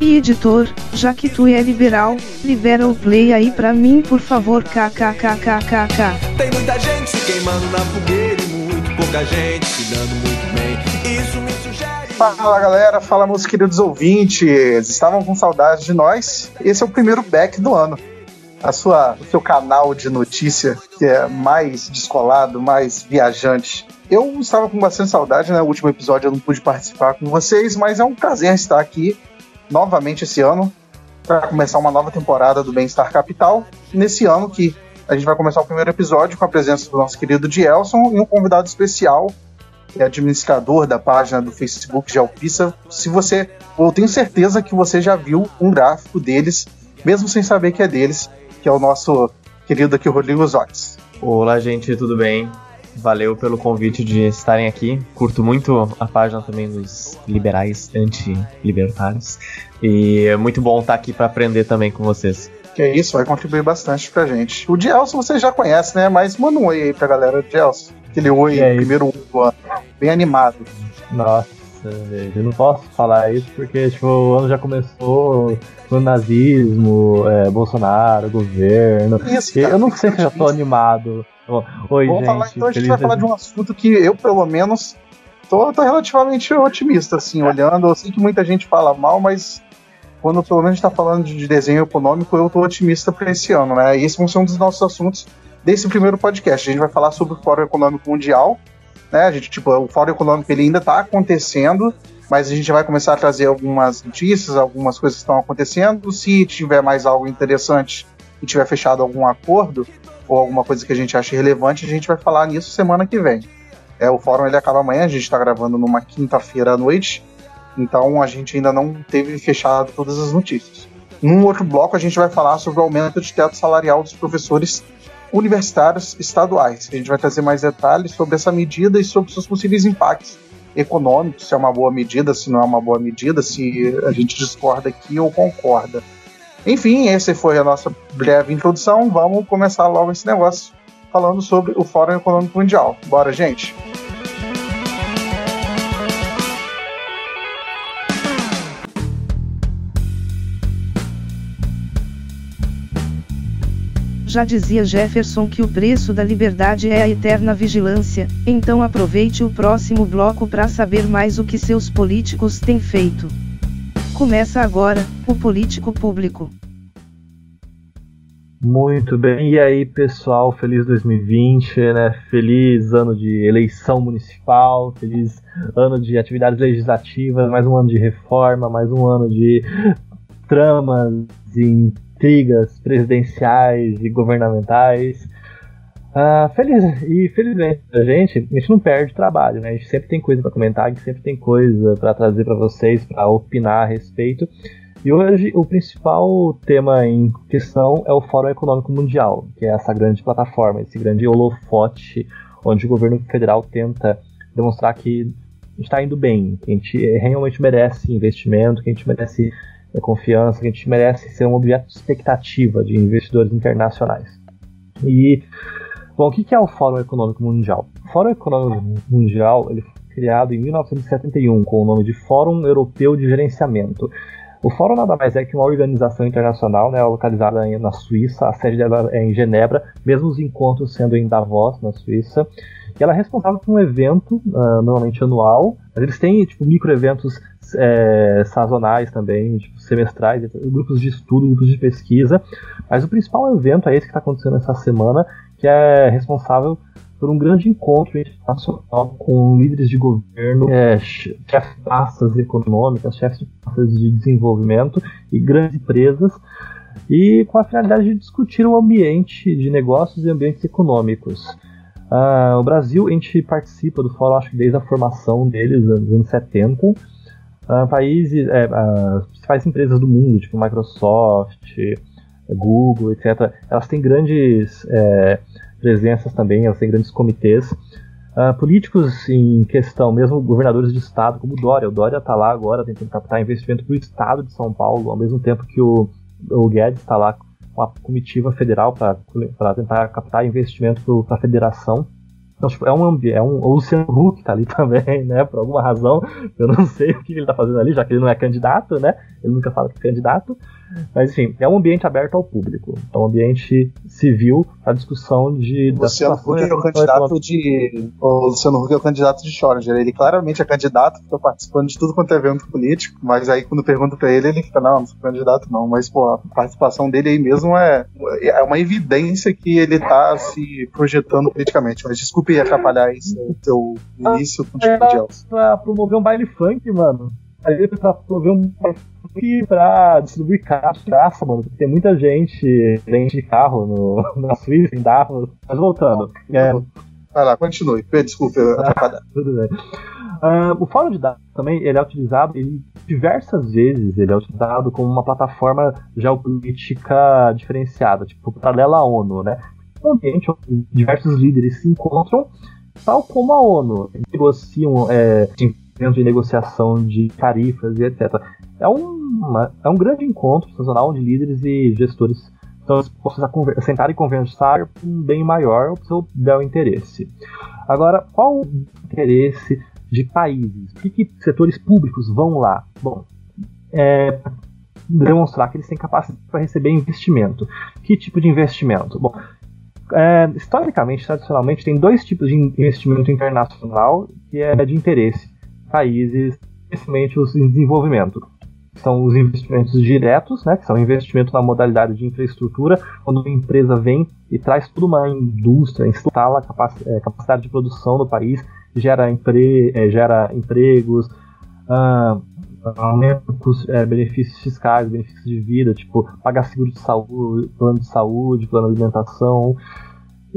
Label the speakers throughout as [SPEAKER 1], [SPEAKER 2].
[SPEAKER 1] E editor, já que tu é liberal, libera o play aí pra mim por favor kkkkkk.
[SPEAKER 2] Tem muita gente se queimando na fogueira e muito pouca gente se dando muito bem. Isso me sugere.
[SPEAKER 3] Fala galera, fala meus queridos ouvintes. Estavam com saudade de nós? Esse é o primeiro back do ano. A sua, o seu canal de notícia que é mais descolado, mais viajante. Eu estava com bastante saudade, né? O último episódio eu não pude participar com vocês, mas é um prazer estar aqui novamente esse ano para começar uma nova temporada do Bem-Estar Capital. Nesse ano que a gente vai começar o primeiro episódio com a presença do nosso querido Dielson e um convidado especial, que é administrador da página do Facebook de Alpissa. Se você, eu tenho certeza que você já viu um gráfico deles, mesmo sem saber que é deles, que é o nosso querido aqui Rodrigo Zotes.
[SPEAKER 4] Olá, gente, tudo bem? Valeu pelo convite de estarem aqui. Curto muito a página também dos liberais anti-libertários. E é muito bom estar aqui para aprender também com vocês.
[SPEAKER 3] Que é isso, vai contribuir bastante pra gente. O Dielson você já conhece, né? Mas manda um oi aí pra galera, Dielson. Aquele oi,
[SPEAKER 4] aí?
[SPEAKER 3] primeiro oi do ano. Bem animado.
[SPEAKER 4] Nossa, eu não posso falar isso porque tipo, o ano já começou com nazismo, é, Bolsonaro, governo.
[SPEAKER 3] Isso, cara,
[SPEAKER 4] eu não sei se eu já tô animado. Oi,
[SPEAKER 3] Vamos
[SPEAKER 4] gente.
[SPEAKER 3] falar, então a gente vai falar de um assunto que eu, pelo menos, tô, tô relativamente otimista, assim, olhando. Eu sei que muita gente fala mal, mas quando pelo menos a gente tá falando de, de desenho econômico, eu tô otimista para esse ano, né? E esse vai ser um dos nossos assuntos desse primeiro podcast. A gente vai falar sobre o Fórum Econômico Mundial, né? A gente, tipo, o Fórum Econômico ele ainda tá acontecendo, mas a gente vai começar a trazer algumas notícias, algumas coisas que estão acontecendo. Se tiver mais algo interessante e tiver fechado algum acordo, ou alguma coisa que a gente ache relevante, a gente vai falar nisso semana que vem. É, o fórum ele acaba amanhã, a gente está gravando numa quinta-feira à noite, então a gente ainda não teve fechado todas as notícias. Num outro bloco, a gente vai falar sobre o aumento de teto salarial dos professores universitários estaduais. A gente vai trazer mais detalhes sobre essa medida e sobre seus possíveis impactos econômicos, se é uma boa medida, se não é uma boa medida, se a gente discorda aqui ou concorda. Enfim, essa foi a nossa breve introdução. Vamos começar logo esse negócio falando sobre o Fórum Econômico Mundial. Bora, gente!
[SPEAKER 1] Já dizia Jefferson que o preço da liberdade é a eterna vigilância, então aproveite o próximo bloco para saber mais o que seus políticos têm feito. Começa agora, o Político Público.
[SPEAKER 4] Muito bem, e aí pessoal, feliz 2020, né? Feliz ano de eleição municipal, feliz ano de atividades legislativas, mais um ano de reforma, mais um ano de tramas e intrigas presidenciais e governamentais. Ah, feliz e felizmente a gente, a gente não perde trabalho, né? A gente sempre tem coisa para comentar, a gente sempre tem coisa para trazer para vocês, para opinar a respeito. E hoje o principal tema em questão é o Fórum Econômico Mundial, que é essa grande plataforma, esse grande holofote onde o governo federal tenta demonstrar que está indo bem, que a gente realmente merece investimento, que a gente merece é, confiança, que a gente merece ser um objeto de expectativa de investidores internacionais. E, bom, o que é o Fórum Econômico Mundial? O Fórum Econômico Mundial ele foi criado em 1971 com o nome de Fórum Europeu de Gerenciamento. O Fórum nada mais é que uma organização internacional, né, localizada na Suíça, a sede dela é em Genebra, mesmo os encontros sendo em Davos, na Suíça. E ela é responsável por um evento, ah, normalmente anual, mas eles têm tipo, micro-eventos é, sazonais também, tipo, semestrais, grupos de estudo, grupos de pesquisa. Mas o principal evento é esse que está acontecendo essa semana, que é responsável por um grande encontro internacional com líderes de governo, é, che- chefes de pastas econômicas, chefes de pastas de desenvolvimento e grandes empresas, e com a finalidade de discutir o ambiente de negócios e ambientes econômicos. Ah, o Brasil, a gente participa do fórum, acho que desde a formação deles, nos anos 70. Uh, países, é, as principais empresas do mundo, tipo Microsoft, Google, etc., elas têm grandes é, presenças também, elas têm grandes comitês. Uh, políticos em questão, mesmo governadores de estado, como o Dória. O Dória está lá agora tentando captar investimento para o estado de São Paulo, ao mesmo tempo que o, o Guedes está lá com a comitiva federal para tentar captar investimento para a federação. Então, tipo, é um é um o Luciano Huck tá ali também, né? Por alguma razão, eu não sei o que ele tá fazendo ali, já que ele não é candidato, né? Ele nunca fala que é candidato. Mas enfim, é um ambiente aberto ao público. É um ambiente civil a discussão de.
[SPEAKER 3] O Luciano Huck é o candidato de. O Luciano Huck é o candidato de Schrödinger. Ele claramente é candidato, fica participando de tudo quanto é evento político, mas aí quando pergunta pra ele, ele fica, não, não sou candidato não. Mas, pô, a participação dele aí mesmo é, é uma evidência que ele tá se projetando politicamente. Mas desculpe atrapalhar esse seu início com o tipo
[SPEAKER 4] de Elsa. Pra promover um baile funk, mano. Aí pra promover um baile funk pra distribuir caça, mano. Porque tem muita gente dentro de carro no, na Suíça, em Davos. Mas voltando. É,
[SPEAKER 3] Vai lá, continue. Desculpa atrapalhar.
[SPEAKER 4] Tudo bem. Uh, o fórum de dados também ele é utilizado, ele, diversas vezes ele é utilizado como uma plataforma geopolítica diferenciada, tipo paralela à ONU, né? Um ambiente onde diversos líderes se encontram, tal como a ONU, negociam é, de negociação de tarifas e etc. É, uma, é um grande encontro sazonal onde líderes e gestores estão dispostos a sentar e conversar um bem maior, o seu bel interesse. Agora, qual o interesse de países? Por que, que setores públicos vão lá? Bom, é demonstrar que eles têm capacidade para receber investimento. Que tipo de investimento? Bom, é, historicamente, tradicionalmente, tem dois tipos de investimento internacional que é de interesse países, especialmente os em desenvolvimento. São os investimentos diretos, né, que são investimento na modalidade de infraestrutura, quando uma empresa vem e traz toda uma indústria, instala é, capacidade de produção no país, gera, empre é, gera empregos, uh, aumenta é, benefícios fiscais, benefícios de vida, tipo pagar seguro de saúde, plano de saúde, plano de alimentação,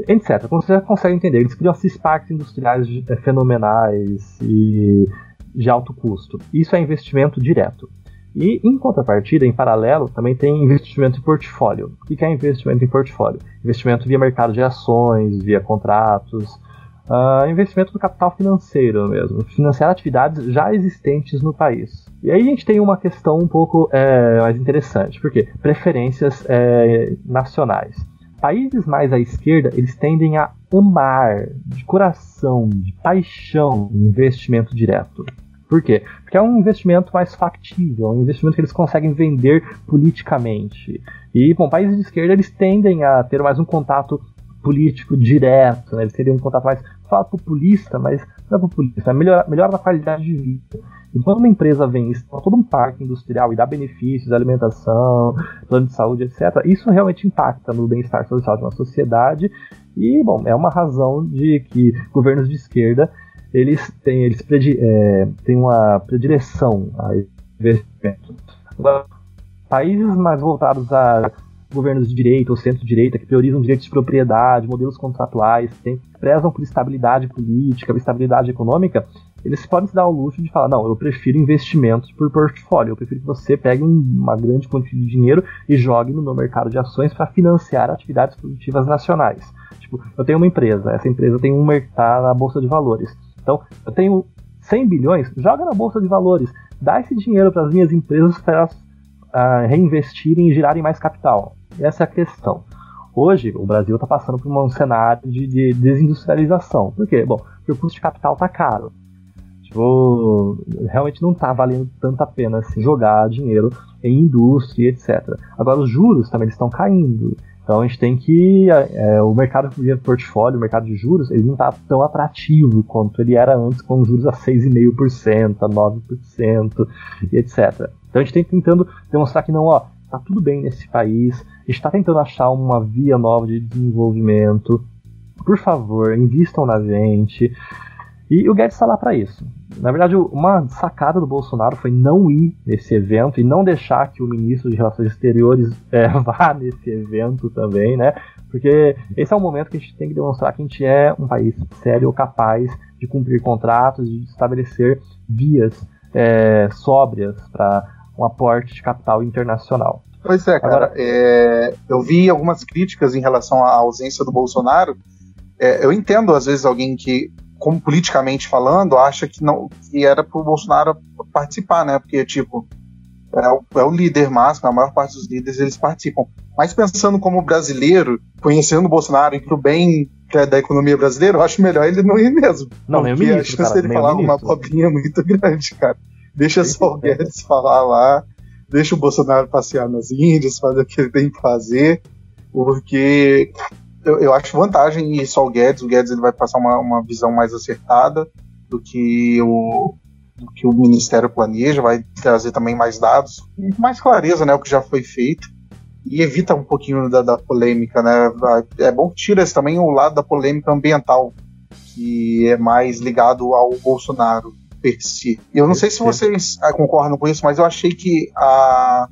[SPEAKER 4] etc. Como você já consegue entender, eles criam esses parques industriais é, fenomenais e de alto custo. Isso é investimento direto. E, em contrapartida, em paralelo, também tem investimento em portfólio. O que é investimento em portfólio? Investimento via mercado de ações, via contratos, uh, investimento do capital financeiro mesmo, financiar atividades já existentes no país. E aí a gente tem uma questão um pouco é, mais interessante, porque preferências é, nacionais. Países mais à esquerda, eles tendem a amar de coração, de paixão, investimento direto. Por quê? Porque é um investimento mais factível, é um investimento que eles conseguem vender politicamente. E, bom, países de esquerda eles tendem a ter mais um contato político direto, né? eles teriam um contato mais, fala populista, mas não é populista, é melhor, melhor na qualidade de vida. E quando uma empresa vem e todo um parque industrial e dá benefícios, alimentação, plano de saúde, etc., isso realmente impacta no bem-estar social de uma sociedade. E, bom, é uma razão de que governos de esquerda eles têm, eles predi, é, têm uma predileção a investimento. Agora, países mais voltados a governos de direita ou centro-direita que priorizam direitos de propriedade, modelos contratuais, tem, prezam por estabilidade política, estabilidade econômica, eles podem se dar o luxo de falar: não, eu prefiro investimentos por portfólio, eu prefiro que você pegue uma grande quantia de dinheiro e jogue no meu mercado de ações para financiar atividades produtivas nacionais. Tipo, eu tenho uma empresa, essa empresa tem um mercado na bolsa de valores. Então, eu tenho 100 bilhões, joga na bolsa de valores, dá esse dinheiro para as minhas empresas para elas uh, reinvestirem e girarem mais capital. Essa é a questão. Hoje, o Brasil está passando por um cenário de, de, desindustrialização. Por quê? Bom, porque o custo de capital está caro. Tipo, realmente não está valendo tanta pena assim, jogar dinheiro em indústria, etc. Agora, os juros também estão caindo. Então a gente tem que. É, o mercado de portfólio, o mercado de juros, ele não está tão atrativo quanto ele era antes, com juros a 6,5%, a 9% e etc. Então a gente tem tentando demonstrar que não, ó, tá tudo bem nesse país, a gente está tentando achar uma via nova de desenvolvimento. Por favor, invistam na gente. E o Guedes está lá para isso. Na verdade, uma sacada do Bolsonaro foi não ir nesse evento e não deixar que o ministro de Relações Exteriores é, vá nesse evento também, né? Porque esse é o momento que a gente tem que demonstrar que a gente é um país sério, capaz de cumprir contratos, de estabelecer vias é, sóbrias para um aporte de capital internacional.
[SPEAKER 3] Pois é, cara. Agora, é, eu vi algumas críticas em relação à ausência do Bolsonaro. É, eu entendo, às vezes, alguém que, como politicamente falando, acha que não que era para o Bolsonaro participar, né? Porque, tipo, é o, é o, líder máximo, a maior parte dos líderes eles participam. Mas pensando como brasileiro, conhecendo o Bolsonaro e pro bem é da economia brasileira, eu acho melhor ele não ir mesmo.
[SPEAKER 4] Não, o ministro, a chance
[SPEAKER 3] dele falar uma pobrinha muito grande, cara. Deixa só o Guedes falar lá, deixa o Bolsonaro passear nas Índias, fazer o que ele tem que fazer, porque eu, eu acho vantagem ir só o Guedes. O Guedes ele vai passar uma, uma visão mais acertada do que o, do que o Ministério planeja, vai trazer também mais dados, mais clareza, né, o que já foi feito e evita um pouquinho da, da polêmica, né? É bom que tira também o lado da polêmica ambiental, que é mais ligado ao Bolsonaro per si. Eu não sei se vocês ah, concordam com isso, mas eu achei que a,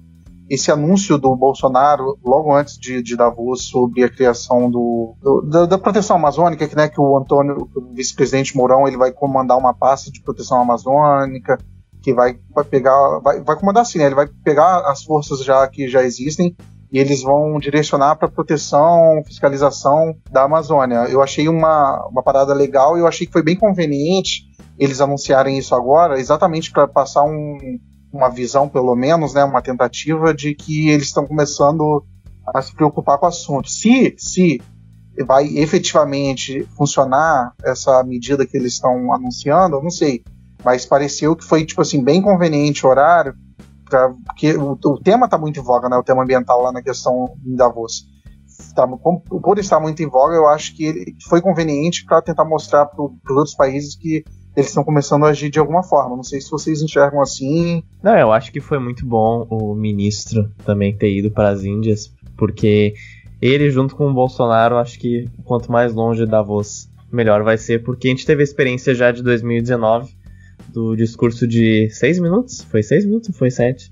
[SPEAKER 3] esse anúncio do Bolsonaro, logo antes de, de Davos, sobre a criação do, do da, da, proteção amazônica, que, né, que o Antônio, o vice-presidente Mourão, ele vai comandar uma pasta de proteção amazônica, que vai, vai pegar, vai, vai comandar assim, né, ele vai pegar as forças já que já existem e eles vão direcionar para proteção, fiscalização da Amazônia. Eu achei uma, uma parada legal e eu achei que foi bem conveniente eles anunciarem isso agora, exatamente para passar um, uma visão, pelo menos, né, uma tentativa de que eles estão começando a se preocupar com o assunto. Se, se vai efetivamente funcionar essa medida que eles estão anunciando, eu não sei. Mas pareceu que foi, tipo assim, bem conveniente o horário, pra, porque o, o tema está muito em voga, né, o tema ambiental lá na questão em Davos. Tá, por estar muito em voga, eu acho que foi conveniente para tentar mostrar para os outros países que eles estão começando a agir de alguma forma. Não sei se vocês enxergam assim.
[SPEAKER 5] Não, eu acho que foi muito bom o ministro também ter ido para as Índias, porque ele, junto com o Bolsonaro, acho que quanto mais longe da voz, melhor vai ser, porque a gente teve a experiência já de 2019 do discurso de seis minutos, foi seis minutos ou foi sete,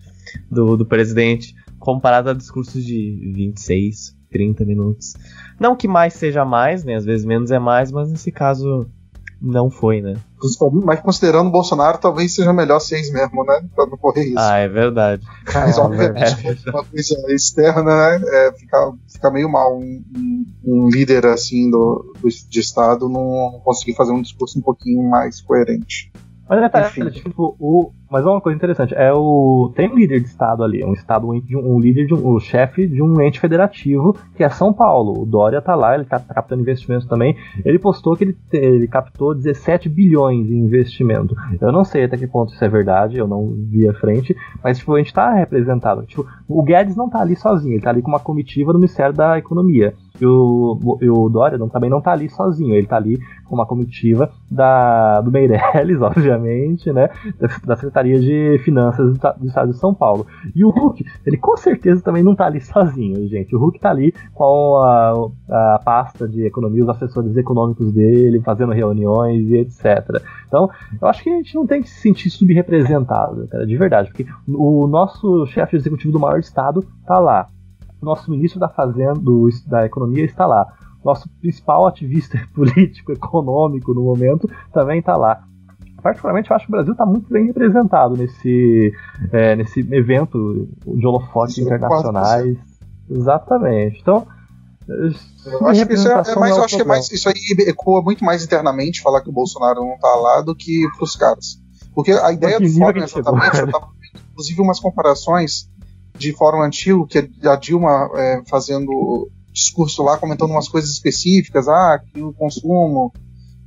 [SPEAKER 5] do, do presidente, comparado a discursos de 26, 30 minutos. Não que mais seja mais, né? Às vezes menos é mais, mas nesse caso não foi, né?
[SPEAKER 3] Mas considerando o Bolsonaro, talvez seja melhor seis mesmo, né? Pra não correr isso.
[SPEAKER 5] Ah, é verdade.
[SPEAKER 3] Mas, é, obviamente, é uma coisa externa, né? É, fica, fica meio mal um, um, um líder assim do, do, de Estado não conseguir fazer um discurso um pouquinho mais coerente.
[SPEAKER 4] Mas é, tipo, o, mas uma coisa interessante, é o tem um líder de estado ali, um estado um, um líder de um, o chefe de um ente federativo que é São Paulo. O Dória tá lá, ele tá captando investimentos também. Ele postou que ele, ele captou 17 bilhões em investimento. Eu não sei até que ponto isso é verdade, eu não vi a frente, mas tipo, a gente tá representado. Tipo, o Guedes não tá ali sozinho, ele tá ali com uma comitiva do Ministério da Economia. E o, o Dória não, também não tá ali sozinho, ele tá ali com uma comitiva da, do Meirelles, obviamente, né? Da, Secretaria de Finanças do, do, Estado de São Paulo. E o Hulk, ele com certeza também não tá ali sozinho, gente. O Hulk tá ali com a, a pasta de economia, os assessores econômicos dele, fazendo reuniões e etc. Então, eu acho que a gente não tem que se sentir subrepresentado, cara, de verdade, porque o nosso chefe executivo do maior estado tá lá nosso ministro da Fazenda, da Economia está lá. Nosso principal ativista político, econômico no momento, também está lá. Particularmente, eu acho que o Brasil está muito bem representado nesse, é, nesse evento de holofotes internacionais. Exatamente. Então,
[SPEAKER 3] eu acho que isso é, é mais, é acho que é mais, isso aí ecoa muito mais internamente falar que o Bolsonaro não está lá do que para os caras. Porque a ideia do fórum exatamente, eu estava inclusive umas comparações de fórum antigo, que é a Dilma é, fazendo discurso lá, comentando umas coisas específicas, ah, que o consumo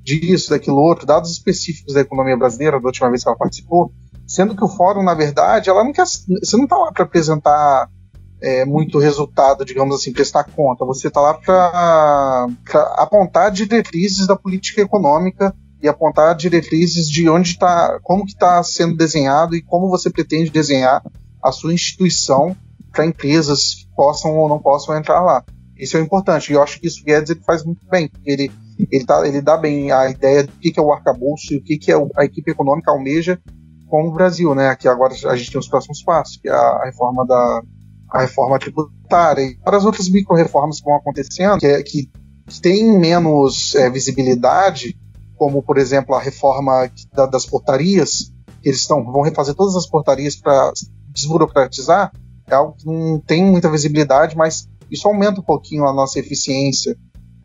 [SPEAKER 3] disso, daquilo outro, dados específicos da economia brasileira, da última vez que ela participou, sendo que o fórum, na verdade, ela não quer, você não está lá para apresentar é, muito resultado, digamos assim, prestar conta, você está lá para apontar diretrizes da política econômica e apontar diretrizes de onde está, como que está sendo desenhado e como você pretende desenhar a sua instituição para empresas que possam ou não possam entrar lá. Isso é importante. E eu acho que isso o Guedes ele faz muito bem. Ele, ele, tá, ele dá bem a ideia do que, que é o arcabouço e o que, que é a equipe econômica almeja com o Brasil, né? Que agora a gente tem os próximos passos, que é a reforma da a reforma tributária e várias outras micro-reformas que vão acontecendo, que, é, que, que têm menos é, visibilidade, como, por exemplo, a reforma da, das portarias, eles estão, vão refazer todas as portarias para desburocratizar, é algo que não tem muita visibilidade, mas isso aumenta um pouquinho a nossa eficiência,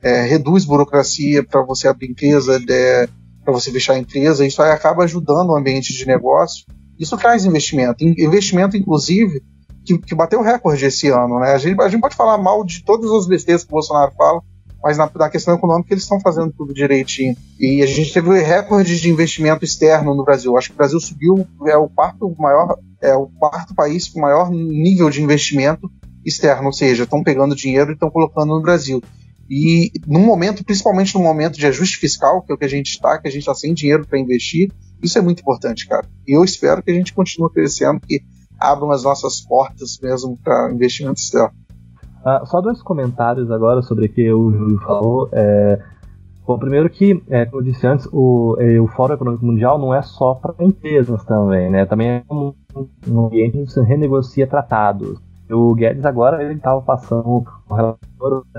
[SPEAKER 3] é, reduz burocracia para você abrir empresa, é, para você fechar a empresa, isso aí acaba ajudando o ambiente de negócio. Isso traz investimento, investimento inclusive que, que bateu recorde esse ano, né? A gente, a gente pode falar mal de todas as besteiras que o Bolsonaro fala, mas na, na questão econômica eles estão fazendo tudo direitinho. E a gente teve recorde de investimento externo no Brasil. Acho que o Brasil subiu, é o quarto maior, é o quarto país com maior nível de investimento externo, ou seja, estão pegando dinheiro e estão colocando no Brasil. E no momento, principalmente no momento de ajuste fiscal, que é o que a gente está, que a gente está sem dinheiro para investir, isso é muito importante, cara. E eu espero que a gente continue crescendo, que abram as nossas portas mesmo para investimento externo.
[SPEAKER 4] Ah, só dois comentários agora sobre o que o Júlio falou. É, bom, primeiro que, é, como eu disse antes, o, é, o Fórum Econômico Mundial não é só para empresas também, né? Também é um, um ambiente onde você renegocia tratados. O Guedes agora ele estava passando o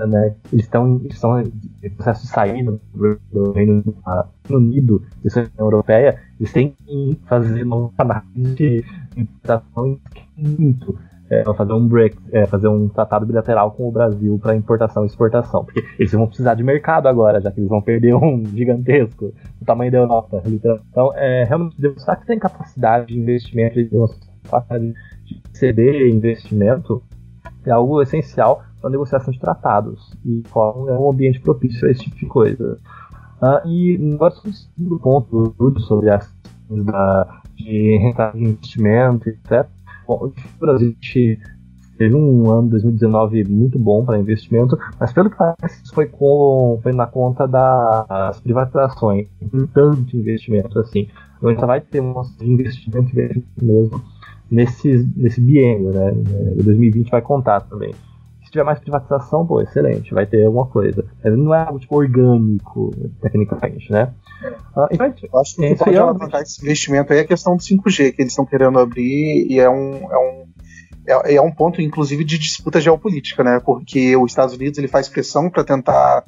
[SPEAKER 4] né? Eles estão estão em processo de saída do Reino Unido, da União Europeia, eles têm que fazer uma análise de importação muito é, fazer um break, é, fazer um tratado bilateral com o Brasil para importação e exportação, porque eles vão precisar de mercado agora, já que eles vão perder um gigantesco do tamanho da Europa, literalmente. Então, é, realmente demonstrar que tem capacidade de investimento e capacidade de ceder investimento é algo essencial para negociação de tratados e é um ambiente propício a esse tipo de coisa. Uh, e agora sobre o segundo ponto sobre as da, de rentabilidade de investimento, etc. Bom, Brasil teve um ano 2019 muito bom para investimento, mas pelo que parece foi, com, foi na conta das privatizações, tanto investimento assim. A gente vai ter um investimento mesmo nesse, nesse biênio, né? O 2020 vai contar também. Se tiver mais privatização, pô, excelente, vai ter alguma coisa. Mas não é algo tipo orgânico, tecnicamente, né?
[SPEAKER 3] Ah, então, eu acho que o que pode é alavancar esse investimento aí é a questão do 5G, que eles estão querendo abrir, e é um, é um, é, é, um ponto, inclusive, de disputa geopolítica, né? Porque os Estados Unidos ele faz pressão para tentar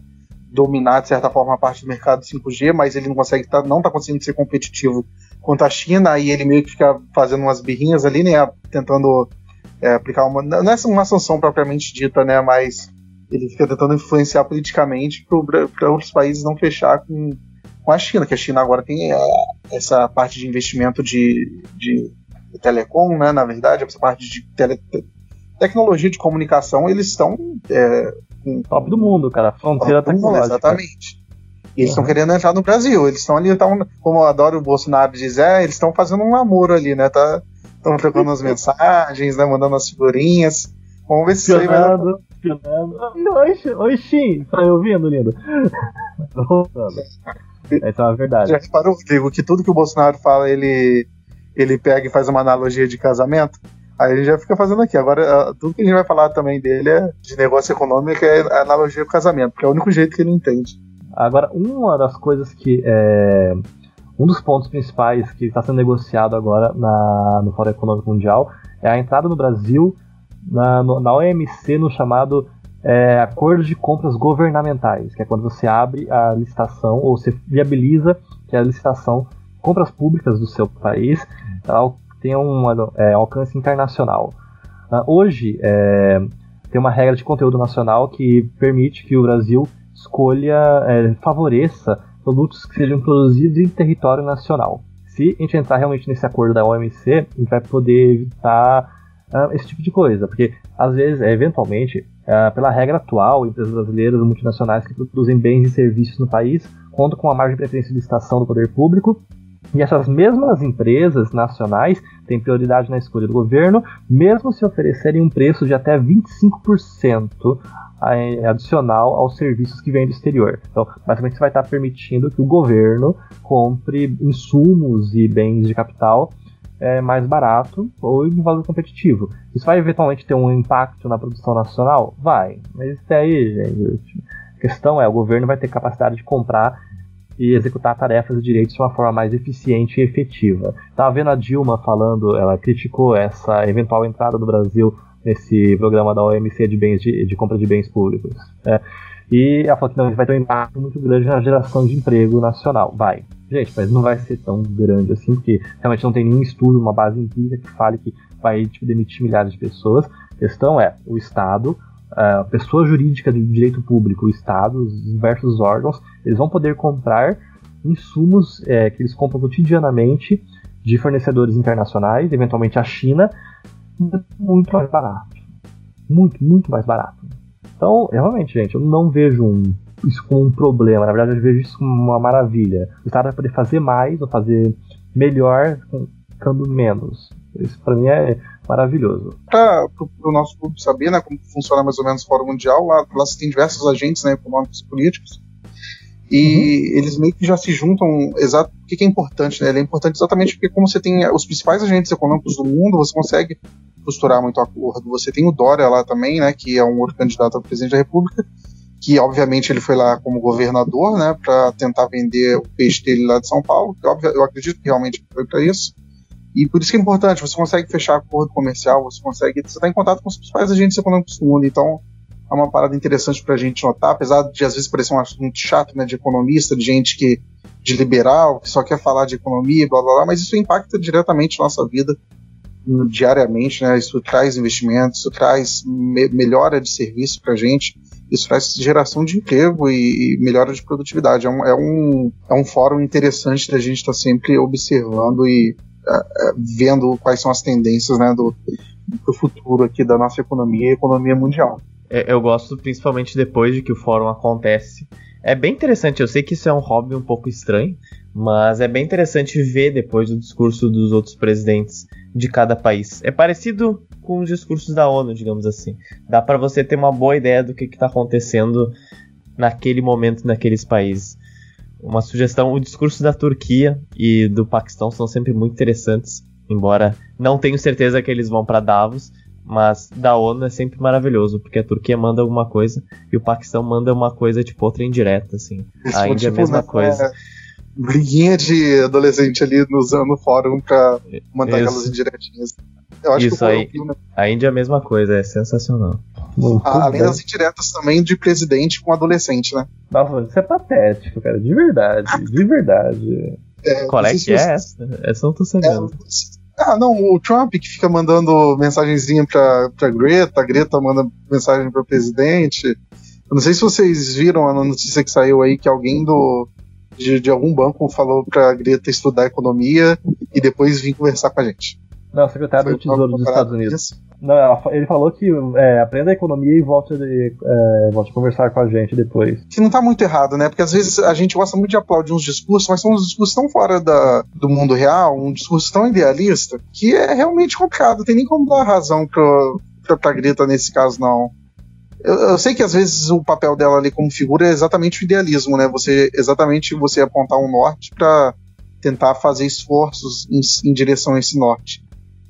[SPEAKER 3] dominar, de certa forma, a parte do mercado 5G, mas ele não consegue, tá, não está conseguindo ser competitivo contra a China, e ele meio que fica fazendo umas birrinhas ali, né? Tentando é, aplicar uma. Não é uma sanção propriamente dita, né? Mas ele fica tentando influenciar politicamente para outros países não fechar com com a China, que a China agora tem é, essa parte de investimento de, de telecom, né, na verdade, essa parte de tele, tecnologia de comunicação, eles estão
[SPEAKER 4] é, com, top do mundo, cara, fronteira tecnológica.
[SPEAKER 3] exatamente. Eles estão uhum. querendo entrar no Brasil. Eles estão ali, tão, como eu adoro o Bolsonaro dizer, eles estão fazendo um namoro ali, né? Tá, estão trocando as mensagens, né? Mandando as figurinhas. Vamos ver se isso aí vai.
[SPEAKER 4] Oi, oi, Xim, tá me ouvindo, lindo? Essa é verdade.
[SPEAKER 3] Já reparou, Rodrigo, que tudo que o Bolsonaro fala, ele, ele pega e faz uma analogia de casamento? Aí ele já fica fazendo aqui. Agora, ah, tudo que a gente vai falar também dele é de negócio econômico é analogia com casamento, porque é o único jeito que ele entende.
[SPEAKER 4] Agora, uma das coisas que. É, um dos pontos principais que está sendo negociado agora na, no Fórum Econômico Mundial é a entrada no Brasil na, no, na OMC no chamado é, acordos de compras governamentais, que é quando você abre a licitação ou você viabiliza que a licitação, compras públicas do seu país, tenha um é, alcance internacional. Uh, hoje é, tem uma regra de conteúdo nacional que permite que o Brasil escolha, é, favoreça produtos que sejam produzidos em território nacional. Se a gente entrar realmente nesse acordo da OMC, a gente vai poder evitar uh, esse tipo de coisa, porque às vezes, eventualmente, uh, pela regra atual, empresas brasileiras ou multinacionais que produzem bens e serviços no país contam com a margem de preferência de licitação do poder público e essas mesmas empresas nacionais têm prioridade na escolha do governo, mesmo se oferecerem um preço de até 25% adicional aos serviços que vêm do exterior. Então, basicamente, você vai estar permitindo que o governo compre insumos e bens de capital é, mais barato ou em valor competitivo. Isso vai eventualmente ter um impacto na produção nacional? Vai. Mas isso aí, gente, a questão é, o governo vai ter capacidade de comprar e executar tarefas e direitos de uma forma mais eficiente e efetiva. Estava vendo a Dilma falando, ela criticou essa eventual entrada do Brasil nesse programa da OMC de bens de, de compra de bens públicos. Né? E ela falou que não, vai ter um impacto muito grande na geração de emprego nacional. Vai Gente, mas não vai ser tão grande assim, porque realmente não tem nenhum estudo, uma base empírica que fale que vai tipo, demitir milhares de pessoas. A questão é, o Estado, a pessoa jurídica de direito público, o Estado, os diversos órgãos, eles vão poder comprar insumos é, que eles compram cotidianamente de fornecedores internacionais, eventualmente a China, muito mais barato. Muito, muito mais barato. Então, realmente, gente, eu não vejo um, isso como um problema. Na verdade, eu vejo isso como uma maravilha. O Estado vai poder fazer mais ou fazer melhor ficando menos. Isso para mim é maravilhoso.
[SPEAKER 3] Para o nosso público saber né, como funciona mais ou menos o Fórum Mundial, lá, lá tem diversos agentes né, econômicos e políticos e uhum. eles meio que já se juntam. Exato, o que, é importante? Né? Ele é importante exatamente porque, como você tem os principais agentes econômicos do mundo, você consegue costurar muito acordo. Você tem o Dória lá também, né, que é um outro candidato a presidente da República, que obviamente ele foi lá como governador, né, para tentar vender o peixe dele lá de São Paulo. Que, eu acredito que realmente foi para isso. E por isso que é importante, você consegue fechar acordo comercial, você consegue. Você está em contato com os principais agentes econômicos do mundo. Então, é uma parada interessante para a gente notar, apesar de às vezes parecer um assunto chato, né, de economista, de gente que de liberal, que só quer falar de economia, blá blá blá, mas isso impacta diretamente nossa vida diariamente, né? Isso traz investimentos, isso traz me melhora de serviço para a gente, isso traz geração de emprego e, e melhora de produtividade. É um, é um, é um fórum interessante da gente estar tá sempre observando e vendo quais são as tendências né, do, do futuro aqui da nossa economia e economia mundial.
[SPEAKER 5] É, eu gosto principalmente depois de que o fórum acontece. É bem interessante, eu sei que isso é um hobby um pouco estranho, mas é bem interessante ver depois o discurso dos outros presidentes de cada país. É parecido com os discursos da ONU, digamos assim. Dá para você ter uma boa ideia do que está acontecendo naquele momento naqueles países. Uma sugestão: o discurso da Turquia e do Paquistão são sempre muito interessantes, embora não tenho certeza que eles vão para Davos, mas da ONU é sempre maravilhoso, porque a Turquia manda alguma coisa e o Paquistão manda uma coisa, tipo, outra indireta, assim.
[SPEAKER 3] Isso a Índia é a tipo, mesma né, coisa. É, briguinha de adolescente ali usando o fórum pra mandar Isso. aquelas indiretinhas.
[SPEAKER 5] Eu acho Isso que aí, né? a Índia é a mesma coisa, é sensacional.
[SPEAKER 3] A, além das indiretas também de presidente com adolescente, né?
[SPEAKER 4] Nossa, isso é patético, cara, de verdade, de verdade.
[SPEAKER 5] É, Qual é que é essa? Essa eu não tô sabendo. É,
[SPEAKER 3] ah, não, o Trump que fica mandando mensagenzinha pra, pra Greta, a Greta manda mensagem pro presidente. Eu não sei se vocês viram a notícia que saiu aí que alguém do, de, de algum banco falou pra Greta estudar economia e depois vir conversar com a gente.
[SPEAKER 4] Não, secretário do Tesouro dos Estados Unidos. Não, ele falou que é, aprenda a economia e volte, é, volte a conversar com a gente depois.
[SPEAKER 3] Que não tá muito errado, né? Porque às vezes a gente gosta muito de aplaudir uns discursos, mas são uns discursos tão fora da, do mundo real, um discurso tão idealista, que é realmente complicado. Não tem nem como dar razão pra, pra, pra Greta nesse caso, não. Eu, eu, sei que às vezes o papel dela ali como figura é exatamente o idealismo, né? Você exatamente você apontar um norte para tentar fazer esforços em, em direção a esse norte.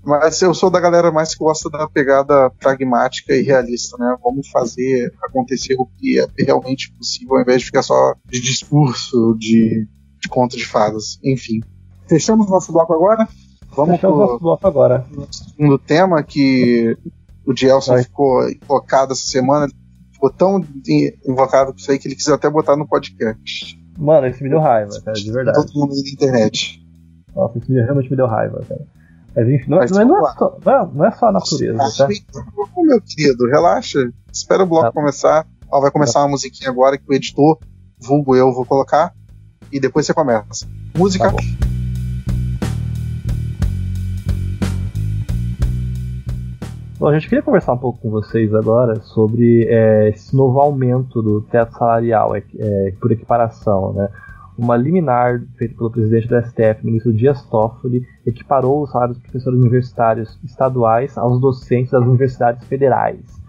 [SPEAKER 3] Mas eu sou da galera mais que gosta da pegada pragmática e realista, né? Vamos fazer acontecer o que é realmente possível, ao invés de ficar só de discurso, de, de conto de fadas. Enfim. Fechamos nosso bloco agora?
[SPEAKER 4] Vamos Fechamos pro, nosso bloco agora.
[SPEAKER 3] segundo tema que o Gelson ficou invocado essa semana. Ficou tão invocado por isso aí que ele quis até botar no podcast.
[SPEAKER 4] Mano, isso me deu raiva, cara, de verdade.
[SPEAKER 3] Todo mundo na internet.
[SPEAKER 4] Nossa, isso realmente me deu raiva, cara. Mas enfim, não, Mas, não, é, não, é só, não, não, é só a natureza, tá?
[SPEAKER 3] Meu querido, relaxa. Espera o bloco tá. começar. Ó, vai começar tá. uma musiquinha agora que o editor, vulgo eu, vou colocar. E depois você começa. Música. Tá
[SPEAKER 4] Bom, a gente queria conversar um pouco com vocês agora sobre é, esse novo aumento do teto salarial é, é, por equiparação, né? Uma liminar feita pelo presidente do STF, ministro Dias Toffoli, equiparou os salários dos professores universitários estaduais aos docentes das universidades federais.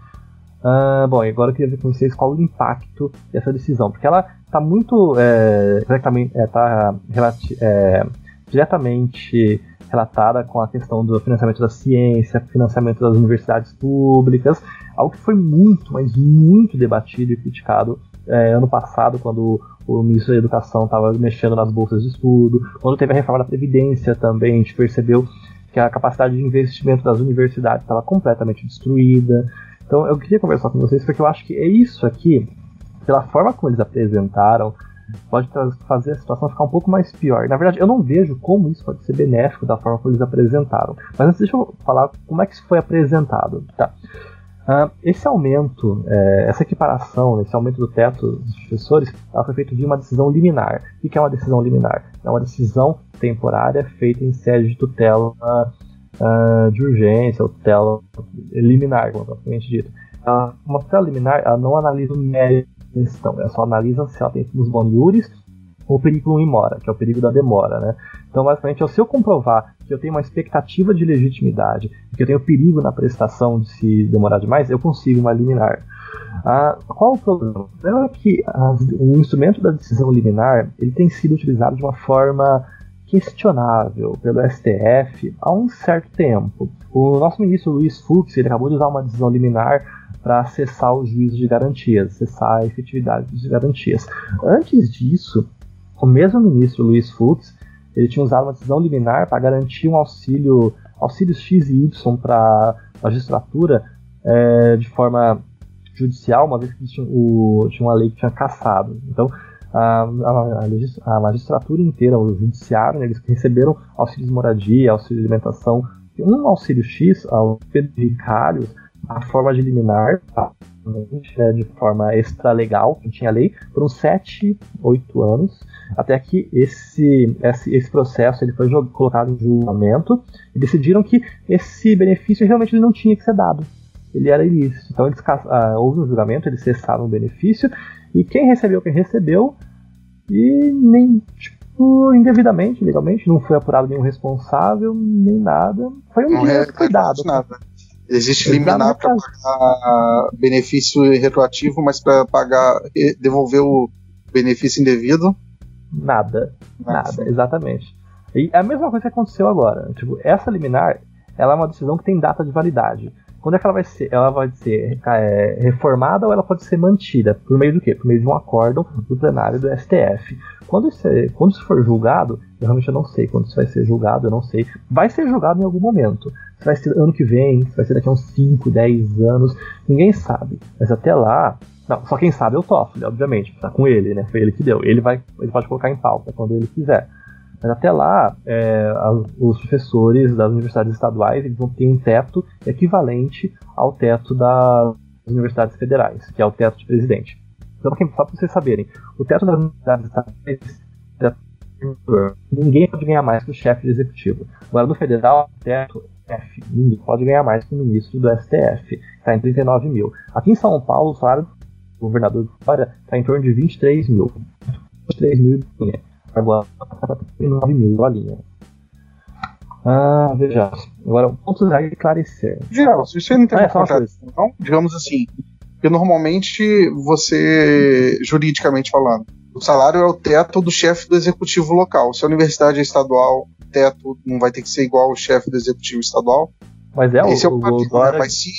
[SPEAKER 4] Uh, bom, agora eu queria ver com vocês qual o impacto dessa decisão, porque ela está muito é, é, tá é, diretamente relatada com a questão do financiamento da ciência, financiamento das universidades públicas, algo que foi muito, mas muito debatido e criticado é, ano passado, quando o ministro da Educação estava mexendo nas bolsas de estudo, quando teve a reforma da Previdência também, a gente percebeu que a capacidade de investimento das universidades estava completamente destruída. Então eu queria conversar com vocês porque eu acho que é isso aqui, pela forma como eles apresentaram, pode fazer a situação ficar um pouco mais pior. Na verdade, eu não vejo como isso pode ser benéfico da forma como eles apresentaram. Mas antes, deixa eu falar como é que isso foi apresentado. Tá. Uh, esse aumento, é, essa equiparação, esse aumento do teto dos professores, ela foi feita de uma decisão liminar. O que é uma decisão liminar? É uma decisão temporária feita em sede de tutela uh, de urgência, ou tutela liminar, como propriamente dito. Uh, uma tutela liminar ela não analisa o mérito da questão, ela só analisa se ela tem nos boniures ou perigo in mora, que é o perigo da demora. Né? Então, basicamente, se eu comprovar que eu tenho uma expectativa de legitimidade, que eu tenho perigo na prestação de se demorar demais, eu consigo uma liminar. Ah, qual o problema? O problema é que as, o instrumento da decisão liminar ele tem sido utilizado de uma forma questionável pelo STF há um certo tempo. O nosso ministro Luiz Fux ele acabou de usar uma decisão liminar para acessar o juízo de garantias, acessar a efetividade de garantias. Antes disso, o mesmo ministro Luiz Fux ele tinha usado uma decisão liminar para garantir um auxílio, auxílios X e Y para a magistratura é, de forma judicial, uma vez que tinha, o, tinha uma lei que tinha caçado. Então, a, a, a magistratura inteira, o judiciário, né, eles receberam auxílios de moradia, auxílio de alimentação, um auxílio X ao penduricários, a forma de liminar, tá? né, de forma extralegal, que tinha lei, por uns 7, 8 anos, até que esse, esse, esse processo ele foi colocado em julgamento e decidiram que esse benefício realmente ele não tinha que ser dado. Ele era ilícito. Então eles, ah, houve um julgamento, eles cessaram o benefício e quem recebeu, quem recebeu, e nem tipo, indevidamente, legalmente, não foi apurado nenhum responsável, nem nada. Foi um não dinheiro que foi dado. Nada.
[SPEAKER 3] Existe liminar para pagar benefício retroativo, mas para pagar devolver o benefício indevido
[SPEAKER 4] nada, nada, exatamente. E a mesma coisa que aconteceu agora. Tipo, essa liminar, ela é uma decisão que tem data de validade. Quando é que ela vai ser? Ela vai ser é, reformada ou ela pode ser mantida? Por meio do quê? Por meio de um acórdão do plenário do STF. Quando isso, quando isso for julgado, eu realmente não sei quando isso vai ser julgado, eu não sei. Vai ser julgado em algum momento. Se vai ser ano que vem, se vai ser daqui a uns 5, 10 anos, ninguém sabe. Mas até lá, não, só quem sabe é o Toffoli, obviamente, tá com ele, né? Foi ele que deu. Ele vai, ele pode colocar em pauta quando ele quiser. Mas até lá, é, os professores das universidades estaduais eles vão ter um teto equivalente ao teto das universidades federais, que é o teto de presidente. Então, só para vocês saberem, o teto das universidades estaduais ninguém pode ganhar mais que o chefe do executivo. Agora, no federal, o teto F, ninguém pode ganhar mais que o ministro do STF, está em 39 mil. Aqui em São Paulo, o salário governador fora está em torno de 23 mil. 23 mil e Agora, 9 mil a linha. Ah, veja. Agora, pontos a esclarecer.
[SPEAKER 3] Geral, se você não tem ah, é, então, digamos assim, que normalmente você, juridicamente falando, o salário é o teto do chefe do executivo local. Se a universidade é estadual, o teto não vai ter que ser igual ao chefe do executivo estadual.
[SPEAKER 4] Mas é, Esse o, é o, o, o né? Mas se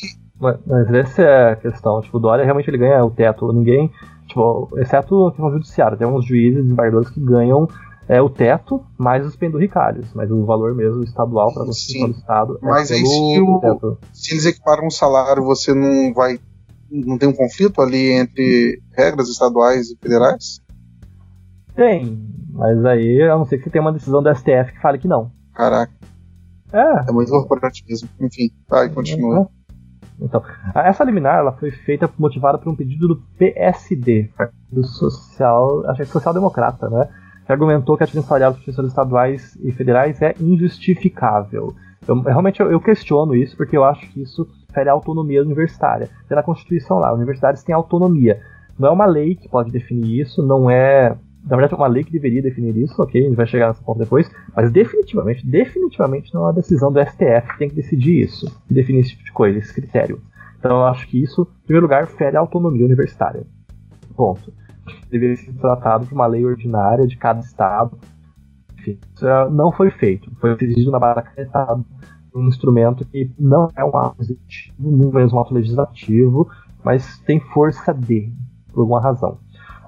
[SPEAKER 4] mas, mas essa é a questão. Tipo, o Dória realmente ele ganha o teto. Ninguém. Tipo, exceto a questão judiciária. Tem uns juízes, desembargadores que ganham é, o teto mais os penduricários. Mas o valor mesmo estadual para você do Estado
[SPEAKER 3] é Mas aí se, o, se eles equiparam um salário, você não vai. Não tem um conflito ali entre regras estaduais e federais?
[SPEAKER 4] Tem, mas aí a não ser que você tenha uma decisão do STF que fale que não.
[SPEAKER 3] Caraca. É. É muito corporativismo. Enfim, tá, e continua. Uhum.
[SPEAKER 4] Então, essa liminar ela foi feita motivada por um pedido do PSD, do social, acho que é social democrata, né? Que argumentou que a diferença salarial dos professores estaduais e federais é injustificável. Eu, realmente eu, eu, questiono isso porque eu acho que isso fere a autonomia universitária. Tem na Constituição lá, universidades têm autonomia. Não é uma lei que pode definir isso, não é na verdade, é uma lei que deveria definir isso, ok? A gente vai chegar nessa ponto depois. Mas definitivamente, definitivamente não é uma decisão do STF que tem que decidir isso, que definir esse tipo de coisa, esse critério. Então eu acho que isso, em primeiro lugar, fere a autonomia universitária. Ponto. Deveria ser tratado por uma lei ordinária de cada estado. Enfim, isso não foi feito. Foi exigido na barra canetada um instrumento que não é um ato executivo, não é um ato legislativo, mas tem força de, por alguma razão.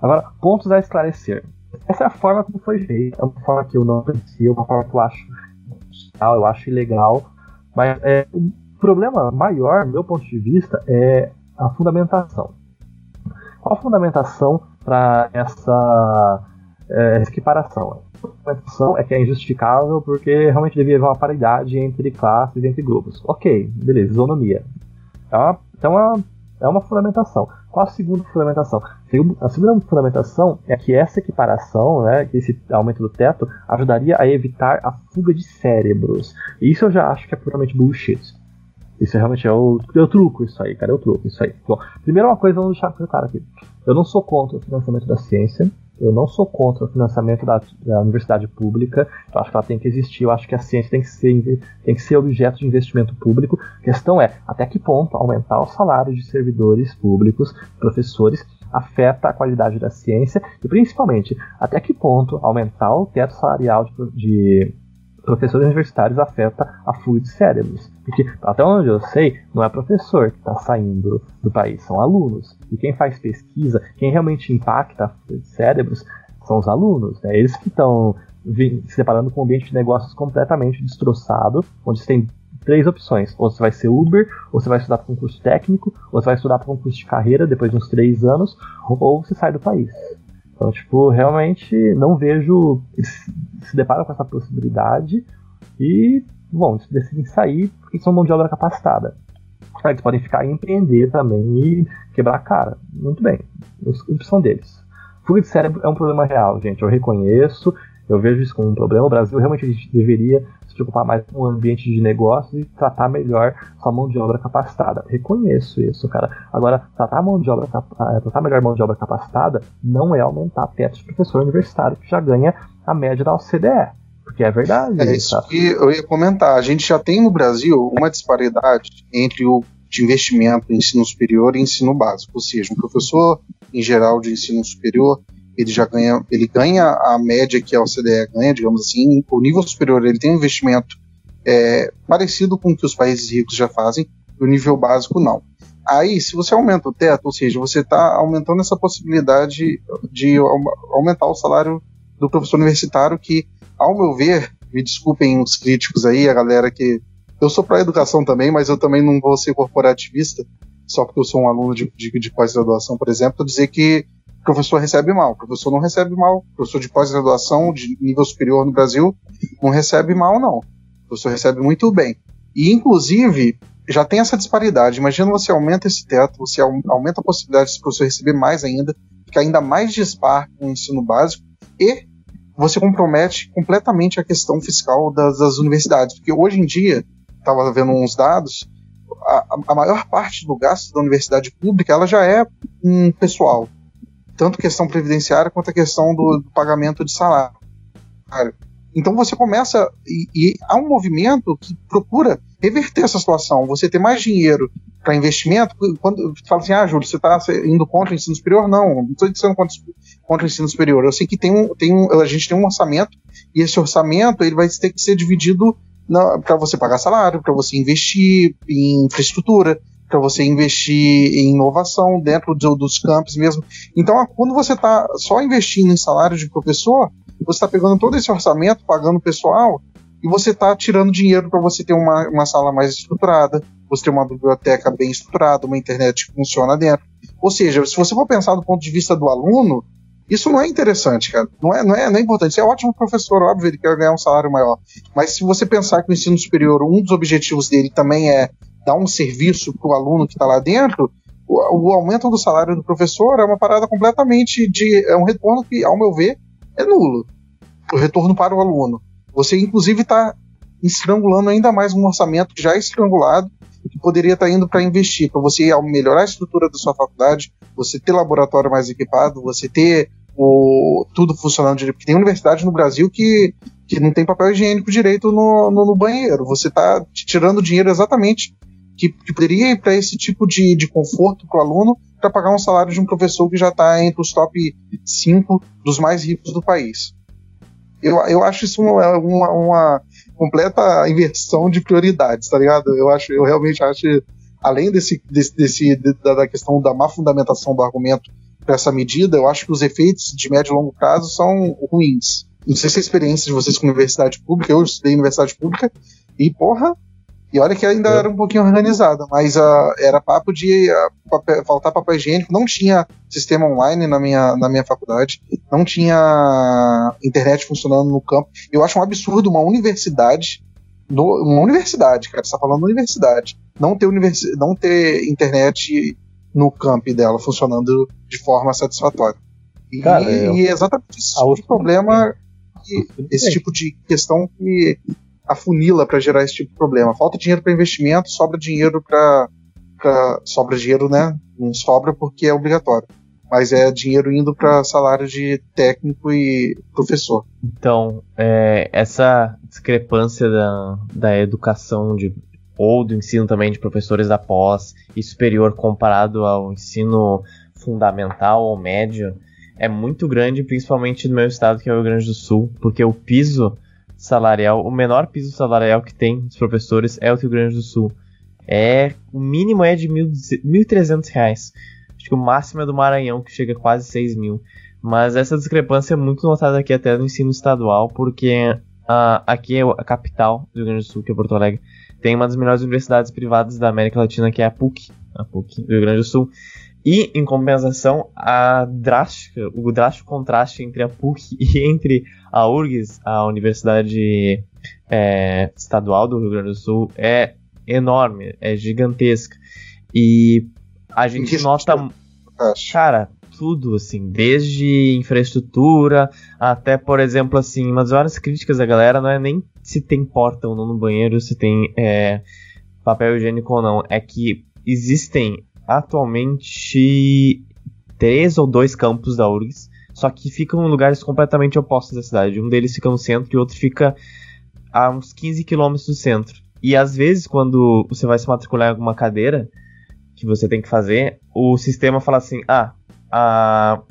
[SPEAKER 4] Agora, pontos a esclarecer. Essa é a forma como foi feita, é uma forma que eu não aprecio, uma forma que eu acho eu acho ilegal, mas é, o problema maior, do meu ponto de vista, é a fundamentação. Qual a fundamentação para essa, é, equiparação. A equiparação é que é injustificável porque realmente deveria haver uma paridade entre classes, entre grupos. Ok, beleza, isonomia. É então é uma, é uma fundamentação. Qual a segunda fundamentação? A segunda fundamentação é que essa equiparação, né, esse aumento do teto, ajudaria a evitar a fuga de cérebros. Isso eu já acho que é puramente bullshit. Isso realmente é o, é o truco, isso aí, cara, o truco, isso aí. Bom, primeiro uma coisa, vamos deixar claro aqui. Eu não sou contra o financiamento da ciência, eu não sou contra o financiamento da, da, universidade pública. Eu acho que ela tem que existir. Eu acho que a ciência tem que, ser, tem que ser objeto de investimento público. A questão é até que ponto aumentar o salário de servidores públicos, professores, afeta a qualidade da ciência e, principalmente, até que ponto aumentar o teto salarial de, de professores universitários afeta a fuga de cérebros. Porque, até onde eu sei, não é professor que está saindo do país, são alunos. E quem faz pesquisa, quem realmente impacta a fuga de cérebros, são os alunos. Né? Eles que estão se deparando com um ambiente de negócios completamente destroçado, onde você tem três opções. Ou você vai ser Uber, ou você vai estudar para concurso técnico, ou você vai estudar para concurso de carreira depois de uns três anos, ou você sai do país. Então, tipo, realmente não vejo. Eles se deparam com essa possibilidade e, bom, eles decidem sair porque são mão de obra capacitada. Eles podem ficar e empreender também e quebrar a cara. Muito bem, a opção deles. Fuga de cérebro é um problema real, gente. Eu reconheço, eu vejo isso como um problema. O Brasil realmente deveria preocupar mais com o ambiente de negócios e tratar melhor sua mão de obra capacitada. Reconheço isso, cara. Agora, tratar, mão de obra, eh, tratar melhor mão de obra capacitada não é aumentar teto de professor universitário que já ganha a média da OCDE. Porque é verdade.
[SPEAKER 3] É isso que eu ia comentar. A gente já tem no Brasil uma disparidade entre o de investimento em ensino superior e ensino básico. Ou seja, um professor, em geral, de ensino superior, ele já ganha, ele ganha a média que a OCDE ganha, digamos assim, o nível superior ele tem um investimento é, parecido com o que os países ricos já fazem, o nível básico não. Aí, se você aumenta o teto, ou seja, você está aumentando essa possibilidade de aumentar o salário do professor universitário, que, ao meu ver, me desculpem os críticos aí, a galera que. Eu sou para educação também, mas eu também não vou ser corporativista, só porque eu sou um aluno de, de, de pós-graduação, por exemplo, dizer que professor recebe mal. O professor não recebe mal. O professor de pós-graduação, de nível superior no Brasil, não recebe mal, não. O professor recebe muito bem. E, inclusive, já tem essa disparidade. Imagina você aumenta esse teto, você aumenta a possibilidade de professor receber mais ainda, fica ainda mais dispar com o ensino básico e você compromete completamente a questão fiscal das, das universidades. Porque hoje em dia, estava vendo uns dados, a, a, maior parte do gasto da universidade pública ela já é um pessoal tanto questão previdenciária quanto a questão do, do pagamento de salário. Então você começa e, e, há um movimento que procura reverter essa situação. Você ter mais dinheiro para investimento. Quando fala assim, ah, Júlio, você está indo contra o ensino superior? Não, não estou dizendo contra, contra, o ensino superior. Eu sei que tem um, tem um, a gente tem um orçamento e esse orçamento ele vai ter que ser dividido para você pagar salário, para você investir em infraestrutura, para você investir em inovação dentro do, dos campos mesmo. Então, quando você está só investindo em salário de professor, você está pegando todo esse orçamento, pagando pessoal, e você está tirando dinheiro para você ter uma, uma sala mais estruturada, você ter uma biblioteca bem estruturada, uma internet que funciona dentro. Ou seja, se você for pensar do ponto de vista do aluno, isso não é interessante, cara. Não é, não é, não é importante. Você é ótimo professor, óbvio, ele quer ganhar um salário maior. Mas se você pensar que o ensino superior, um dos objetivos dele também é dar um serviço para o aluno que está lá dentro, o, o, aumento do salário do professor é uma parada completamente de. É um retorno que, ao meu ver, é nulo. O retorno para o aluno. Você, inclusive, está estrangulando ainda mais um orçamento já estrangulado que poderia estar tá indo para investir, para você melhorar a estrutura da sua faculdade, você ter laboratório mais equipado, você ter o, tudo funcionando direito. Porque tem universidade no Brasil que, que não tem papel higiênico direito no, no, no banheiro. Você está tirando dinheiro exatamente que, que poderia ir para esse tipo de, de conforto para o aluno para pagar um salário de um professor que já está entre os top 5 dos mais ricos do país. Eu, eu acho isso uma, uma, uma, completa inversão de prioridades, tá ligado? Eu acho, eu realmente acho, além desse, desse, desse da, da questão da má fundamentação do argumento para essa medida, eu acho que os efeitos de médio e longo prazo são ruins. Não sei se a experiência de vocês com universidade pública, eu estudei em universidade pública e, porra, E olha que ainda era um pouquinho organizada, mas uh, era papo de uh, papel, faltar papel higiênico, não tinha sistema online na minha, na minha faculdade, não tinha internet funcionando no campo. Eu acho um absurdo uma universidade, no, uma universidade, cara, você tá falando universidade, não ter, universi não ter internet no camp dela funcionando de forma satisfatória. E, cara, eu... e é exatamente esse tipo de problema, esse tipo de questão que afunila para gerar esse tipo de problema. Falta dinheiro para investimento, sobra dinheiro para sobra dinheiro, né? Não sobra porque é obrigatório. Mas é dinheiro indo para salário de técnico e professor.
[SPEAKER 5] Então, é, essa discrepância da, da educação de, ou do ensino também de professores da pós e superior comparado ao ensino fundamental ou médio é muito grande, principalmente no meu estado, que é o Rio Grande do Sul, porque o piso salarial, o menor piso salarial que tem dos professores é o Rio Grande do Sul. É, o mínimo é de 1.300 reais. Acho que o máximo é do Maranhão, que chega a quase 6 mil. Mas essa discrepância é muito notada aqui até no ensino estadual, porque a, aqui é a capital do Rio Grande do Sul, que é Porto Alegre, tem uma das melhores universidades privadas da América Latina, que é a PUC, a PUC do Rio Grande do Sul. E, em compensação, a drástica, o drástico contraste entre a PUC e entre a URGS, a Universidade é, Estadual do Rio Grande do Sul, é enorme, é gigantesca. E a gente nota. Cara, tudo, assim, desde infraestrutura até, por exemplo, assim, uma das maiores críticas da galera não é nem se tem porta ou não no banheiro, se tem é, papel higiênico ou não, é que existem atualmente três ou dois campos da URGS, só que ficam em lugares completamente opostos da cidade. Um deles fica no centro e o outro fica a uns 15 quilômetros do centro. E às vezes, quando você vai se matricular em alguma cadeira que você tem que fazer, o sistema fala assim: ah,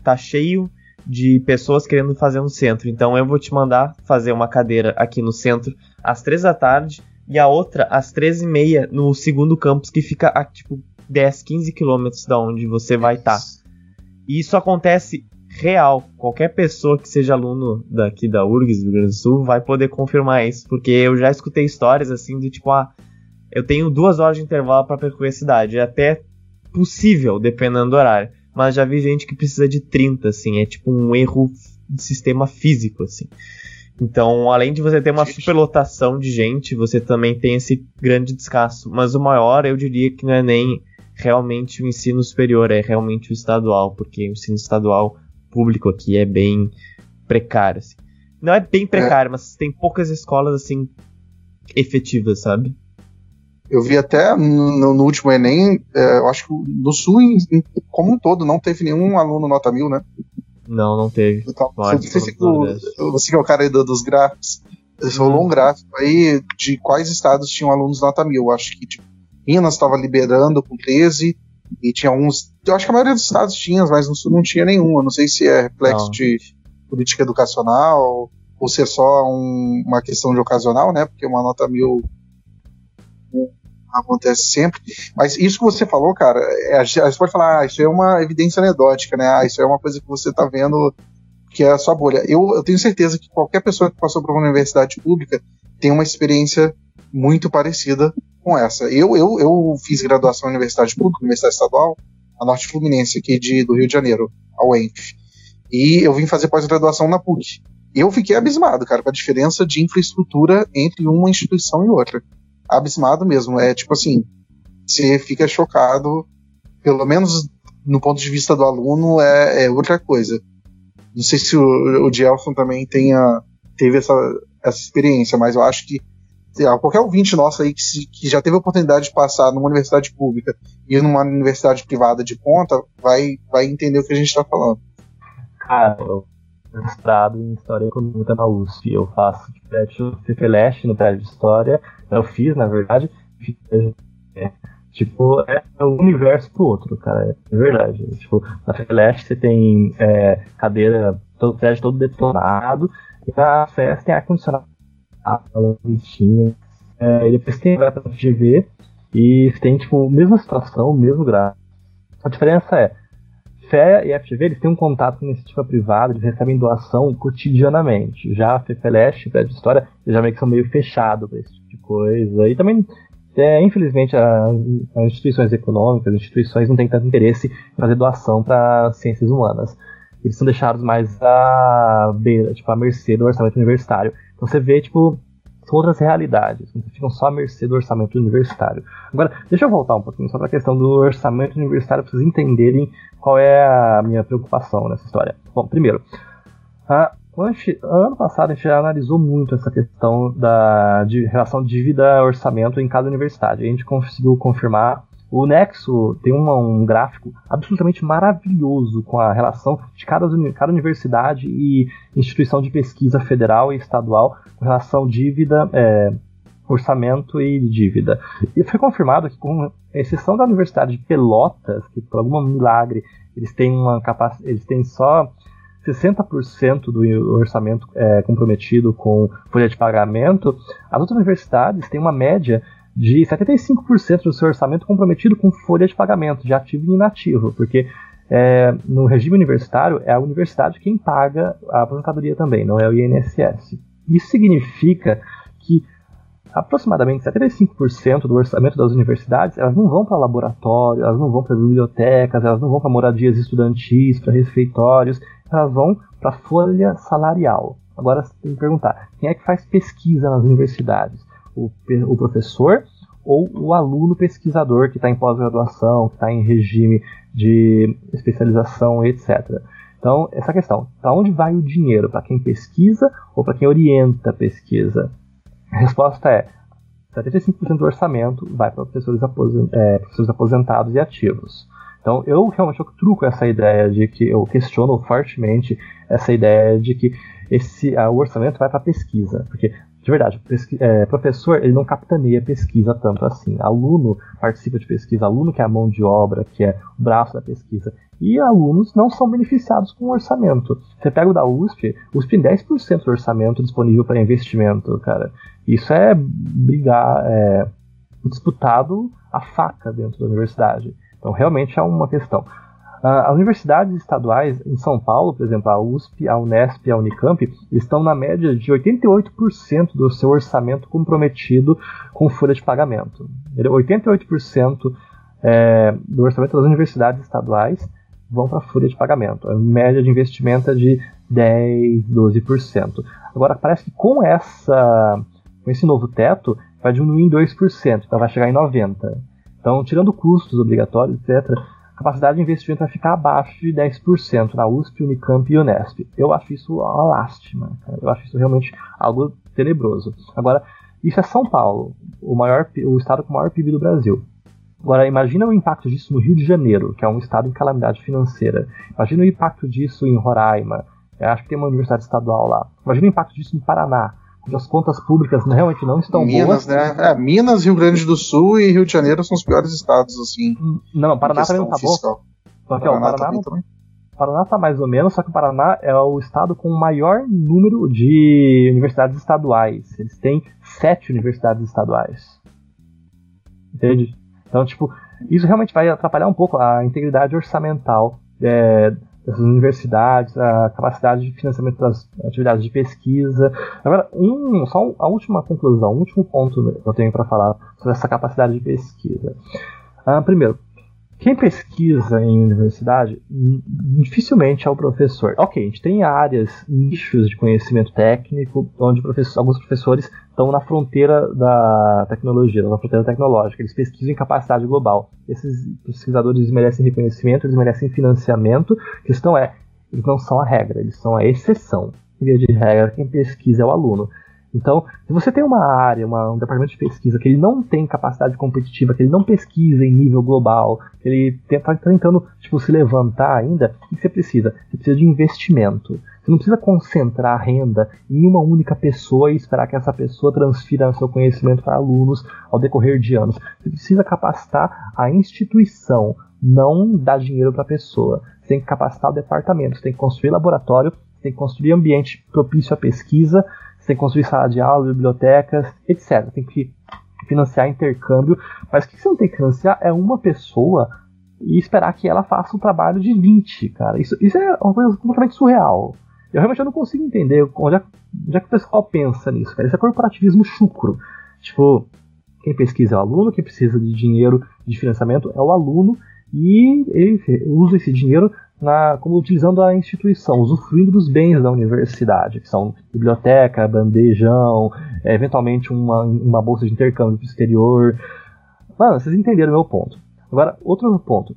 [SPEAKER 5] tá cheio de pessoas querendo fazer no centro, então eu vou te mandar fazer uma cadeira aqui no centro às três da tarde e a outra às três e meia no segundo campus que fica a tipo 10, 15 quilômetros da onde você vai estar. Tá. E isso acontece real. Qualquer pessoa que seja aluno daqui da URGS do Rio Grande do Sul vai poder confirmar isso, porque eu já escutei histórias assim de tipo, ah, eu tenho duas horas de intervalo para percorrer a cidade. É até possível, dependendo do horário. Mas já vi gente que precisa de 30, assim, é tipo um erro de sistema físico, assim. Então, além de você ter uma superlotação de gente, você também tem esse grande descasso. Mas o maior, eu diria que não é nem realmente o ensino superior, é realmente o estadual, porque o ensino estadual público aqui é bem precário. Assim. Não é bem precário, é. mas tem poucas escolas assim efetivas, sabe?
[SPEAKER 3] Eu vi até no, no último Enem, é, eu acho que no Sul, em, como um todo, não teve nenhum aluno nota mil, né?
[SPEAKER 5] Não, não teve.
[SPEAKER 3] Então, sei se você que é o cara aí do, dos gráficos. Rolou um gráfico aí de quais estados tinham alunos nota mil. Acho que tipo, Minas estava liberando com 13, e tinha alguns. Eu acho que a maioria dos estados tinha, mas no Sul não tinha nenhum. Eu não sei se é reflexo não. de política educacional ou se é só um, uma questão de ocasional, né? Porque uma nota mil acontece sempre. Mas isso que você falou, cara, é, a gente pode falar, ah, isso é uma evidência anedótica, né? Ah, isso é uma coisa que você está vendo que é a sua bolha. Eu, eu tenho certeza que qualquer pessoa que passou por uma universidade pública tem uma experiência muito parecida com essa. Eu, eu, eu fiz graduação na Universidade Pública, Universidade Estadual, a Norte Fluminense, aqui de, do Rio de Janeiro, a UENF. E eu vim fazer pós-graduação na PUC. Eu fiquei abismado, cara, com a diferença de infraestrutura entre uma instituição e outra. Abismado mesmo. É tipo assim, você fica chocado, pelo menos no ponto de vista do aluno, é, é outra coisa. Não sei se o, o Gelson também tenha, teve essa, essa experiência, mas eu acho que qualquer ouvinte nosso aí que, se, que, já teve a oportunidade de passar numa universidade pública e numa universidade privada de ponta, vai, vai entender o que a gente está falando.
[SPEAKER 4] Cara, eu mestrado em História Econômica na USP. Eu faço de prédio CFLeste no prédio de História. Eu fiz, na verdade. É, tipo, é um universo pro outro, cara. É verdade. Tipo, na CFLeste você tem é, cadeira, todo prédio todo detonado. E na FES tem ar-condicionado ela bonitinha. É, depois tem a FGV e tem tipo a mesma situação, mesmo gráfico. A diferença é, Fé e FGV eles têm um contato com iniciativa privada, eles recebem doação cotidianamente. Já a FEFELEST, Fé de História, eles já meio que são meio fechados para esse tipo de coisa. E também é, infelizmente, as, as, instituições econômicas, as instituições não têm tanto interesse em fazer doação para ciências humanas. Eles são deixados mais à beira, tipo, à mercê do orçamento universitário. Então você vê, tipo, outras realidades, não ficam só à mercê do orçamento universitário. Agora, deixa eu voltar um pouquinho só para a questão do orçamento universitário, para vocês entenderem qual é a minha preocupação nessa história. Bom, primeiro, a, gente, ano passado a gente já analisou muito essa questão da de relação dívida-orçamento em cada universidade. A gente conseguiu confirmar. O Nexo tem uma, um gráfico absolutamente maravilhoso com a relação de cada, cada universidade e instituição de pesquisa federal e estadual com relação dívida, é, orçamento e dívida. E foi confirmado que, com exceção da Universidade de Pelotas, que por algum milagre eles têm uma capacidade, eles têm só 60% do orçamento é, comprometido com folha de pagamento, as outras universidades têm uma média de 75% do seu orçamento comprometido com folha de pagamento, de ativo e inativo, porque é, no regime universitário é a universidade quem paga a aposentadoria também, não é o INSS. Isso significa que aproximadamente 75% do orçamento das universidades elas não vão para laboratório, elas não vão para bibliotecas, elas não vão para moradias estudantis, para refeitórios, elas vão para folha salarial. Agora você tem que perguntar: quem é que faz pesquisa nas universidades? O, o professor ou o aluno pesquisador que está em pós-graduação, que está em regime de especialização, etc. Então, essa questão: para onde vai o dinheiro? Para quem pesquisa ou para quem orienta a pesquisa? A resposta é: 75% do orçamento vai para professores, é, professores aposentados e ativos. Então eu realmente eu truco essa ideia de que eu questiono fortemente essa ideia de que esse o orçamento vai para pesquisa, porque de verdade, é, professor ele não capitaneia pesquisa tanto assim. Aluno participa de pesquisa, aluno que é a mão de obra, que é o braço da pesquisa. E alunos não são beneficiados com o orçamento. Você pega o da USP, USP tem 10% do orçamento disponível para investimento, cara. Isso é brigar, é, disputado a faca dentro da universidade. Então, realmente é uma questão. Uh, as universidades estaduais em São Paulo, por exemplo, a USP, a Unesp e a Unicamp, estão na média de 88% do seu orçamento comprometido com folha de pagamento. 88% é, do orçamento das universidades estaduais vão para folha de pagamento. A média de investimento é de 10, 12%. Agora, parece que com, essa, com esse novo teto, vai diminuir em 2%, então vai chegar em 90%. Então, tirando custos obrigatórios, etc., capacidade de investimento vai ficar abaixo de 10% na USP, Unicamp e Unesp. Eu acho isso uma lástima. Eu acho isso realmente algo tenebroso. Agora, isso é São Paulo, o, maior, o estado com o maior PIB do Brasil. Agora, imagina o impacto disso no Rio de Janeiro, que é um estado em calamidade financeira. Imagina o impacto disso em Roraima. Eu acho que tem uma universidade estadual lá. Imagina o impacto disso no Paraná, as contas públicas realmente não estão
[SPEAKER 3] Minas,
[SPEAKER 4] boas.
[SPEAKER 3] Né? É, Minas, Rio Grande do Sul e Rio de Janeiro são os piores estados, assim.
[SPEAKER 4] Hum, não, Paraná também não tá fiscal. bom. Só que Paraná, ó, o Paraná, também, Paraná tá mais ou menos, só que o Paraná é o estado com o maior número de universidades estaduais. Eles têm sete universidades estaduais. Entende? Então, tipo, isso realmente vai atrapalhar um pouco a integridade orçamental é, dessas universidades, a capacidade de financiamento das atividades de pesquisa. Agora, um, só a última conclusão, o último ponto que eu tenho para falar sobre essa capacidade de pesquisa. Uh, primeiro, quem pesquisa em universidade dificilmente é o professor. Ok, a gente tem áreas, nichos de conhecimento técnico, onde professor, alguns professores estão na fronteira da tecnologia, na fronteira tecnológica. Eles pesquisam em capacidade global. Esses pesquisadores merecem reconhecimento, eles merecem financiamento. A questão é, eles não são a regra, eles são a exceção. Via de regra, quem pesquisa é o aluno. Então, se você tem uma área, uma, um departamento de pesquisa que ele não tem capacidade competitiva, que ele não pesquisa em nível global, que ele está tentando tipo, se levantar ainda, o que você precisa? Você precisa de investimento. Você não precisa concentrar a renda em uma única pessoa e esperar que essa pessoa transfira seu conhecimento para alunos ao decorrer de anos. Você precisa capacitar a instituição, não dar dinheiro para a pessoa. Você tem que capacitar o departamento, você tem que construir laboratório, você tem que construir ambiente propício à pesquisa, você tem que construir sala de aula, bibliotecas, etc. Tem que financiar intercâmbio. Mas o que você não tem que financiar é uma pessoa e esperar que ela faça um trabalho de 20, cara. Isso, isso é uma coisa completamente surreal. Eu realmente não consigo entender onde é, onde é que o pessoal pensa nisso, cara. Isso é corporativismo chucro. Tipo, Quem pesquisa é o aluno, quem precisa de dinheiro de financiamento é o aluno, e ele usa esse dinheiro na, como utilizando a instituição, usufruindo dos bens da universidade, que são biblioteca, bandejão, é, eventualmente uma, uma bolsa de intercâmbio para exterior. Mano, vocês entenderam o meu ponto. Agora, outro ponto.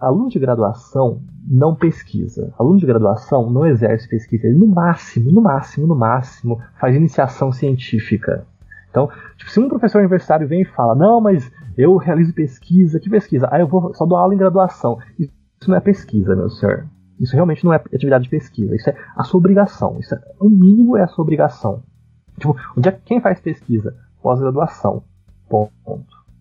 [SPEAKER 4] Aluno de graduação não pesquisa. Aluno de graduação não exerce pesquisa. Ele, no máximo, no máximo, no máximo, faz iniciação científica. Então, tipo, se um professor universitário vem e fala, não, mas eu realizo pesquisa, que pesquisa? Ah, eu vou só dou aula em graduação. Isso não é pesquisa, meu senhor. Isso realmente não é atividade de pesquisa. Isso é a sua obrigação. Isso é, o mínimo é a sua obrigação. Tipo, onde é quem faz pesquisa? Pós-graduação. Ponto.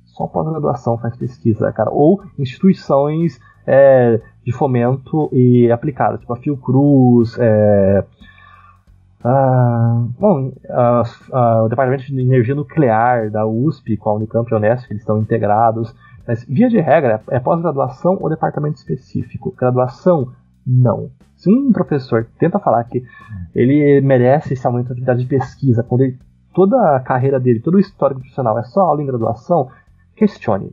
[SPEAKER 4] Só pós-graduação faz pesquisa, cara. Ou instituições é, de fomento e aplicada, tipo a Fiocruz, é, bom, o Departamento de Energia Nuclear da USP com a Unicamp e a eles estão integrados. Mas, via de regra, é pós-graduação ou departamento específico. Graduação, não. Se um professor tenta falar que ele merece esse aumento de atividade de pesquisa, quando ele, toda a carreira dele, todo o histórico profissional é só aula em graduação, questione.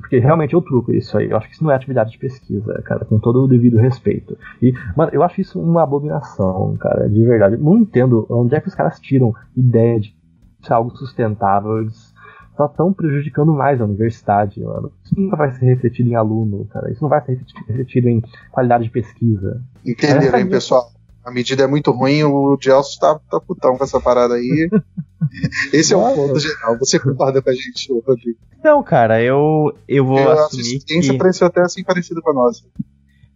[SPEAKER 4] Porque realmente eu truco isso aí. Eu acho que isso não é atividade de pesquisa, cara, com todo o devido respeito. E, mano, eu acho isso uma abominação, cara, de verdade. Não entendo onde é que os caras tiram ideia de ser algo sustentável. Eles só estão prejudicando mais a universidade, mano. Isso nunca vai ser refletido em aluno, cara. Isso não vai ser refletido em qualidade de pesquisa.
[SPEAKER 3] Entenderam, hein, pessoal? A medida é muito ruim, o Gelson tá, tá putão com essa parada aí. Esse é o ponto geral. Você concorda com a gente, Rodrigo?
[SPEAKER 5] Não, cara, eu, eu vou eu assumir
[SPEAKER 3] que... A pareceu até assim parecido com a nossa.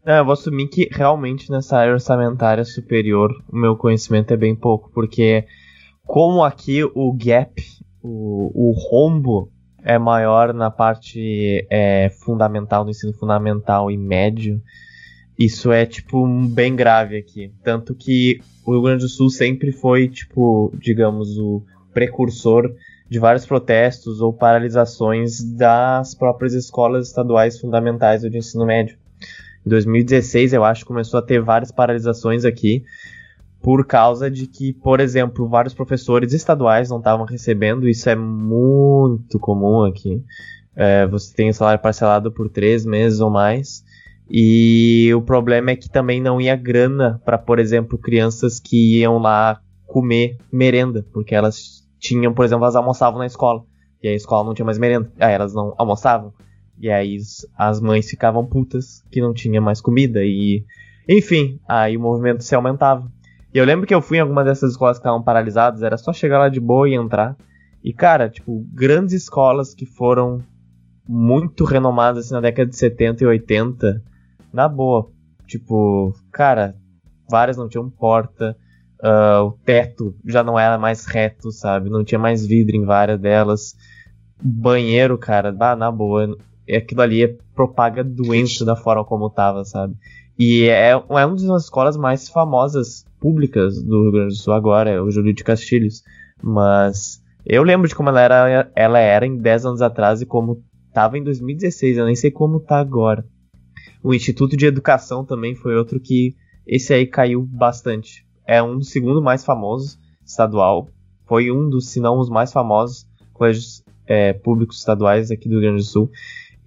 [SPEAKER 5] Não, eu vou assumir que realmente nessa área orçamentária superior o meu conhecimento é bem pouco, porque como aqui o gap o, o rombo é maior na parte é, fundamental, do ensino fundamental e médio, isso é, tipo, bem grave aqui. Tanto que o Rio Grande do Sul sempre foi, tipo, digamos, o precursor de vários protestos ou paralisações das próprias escolas estaduais fundamentais do ensino médio. Em 2016, eu acho, começou a ter várias paralisações aqui, por causa de que, por exemplo, vários professores estaduais não estavam recebendo, isso é muito comum aqui. É, você tem o salário parcelado por três meses ou mais. E o problema é que também não ia grana para, por exemplo, crianças que iam lá comer merenda, porque elas tinham, por exemplo, elas almoçavam na escola. E a escola não tinha mais merenda. Aí elas não almoçavam. E aí as mães ficavam putas que não tinha mais comida. E. Enfim, aí o movimento se aumentava. E eu lembro que eu fui em alguma dessas escolas que estavam paralisadas, era só chegar lá de boa e entrar. E, cara, tipo, grandes escolas que foram muito renomadas assim, na década de 70 e 80, na boa. Tipo, cara, várias não tinham porta, uh, o teto já não era mais reto, sabe? Não tinha mais vidro em várias delas. Banheiro, cara, bah, na boa. Aquilo ali é propaga doença da forma como tava, sabe? E é, é uma das escolas mais famosas públicas do Rio Grande do Sul agora, é o Júlio de Castilhos. Mas eu lembro de como ela era, ela era em 10 anos atrás e como estava em 2016, eu nem sei como está agora. O Instituto de Educação também foi outro que esse aí caiu bastante. É um dos segundos mais famosos estadual. Foi um dos, se não os mais famosos colégios é, públicos estaduais aqui do Rio Grande do Sul.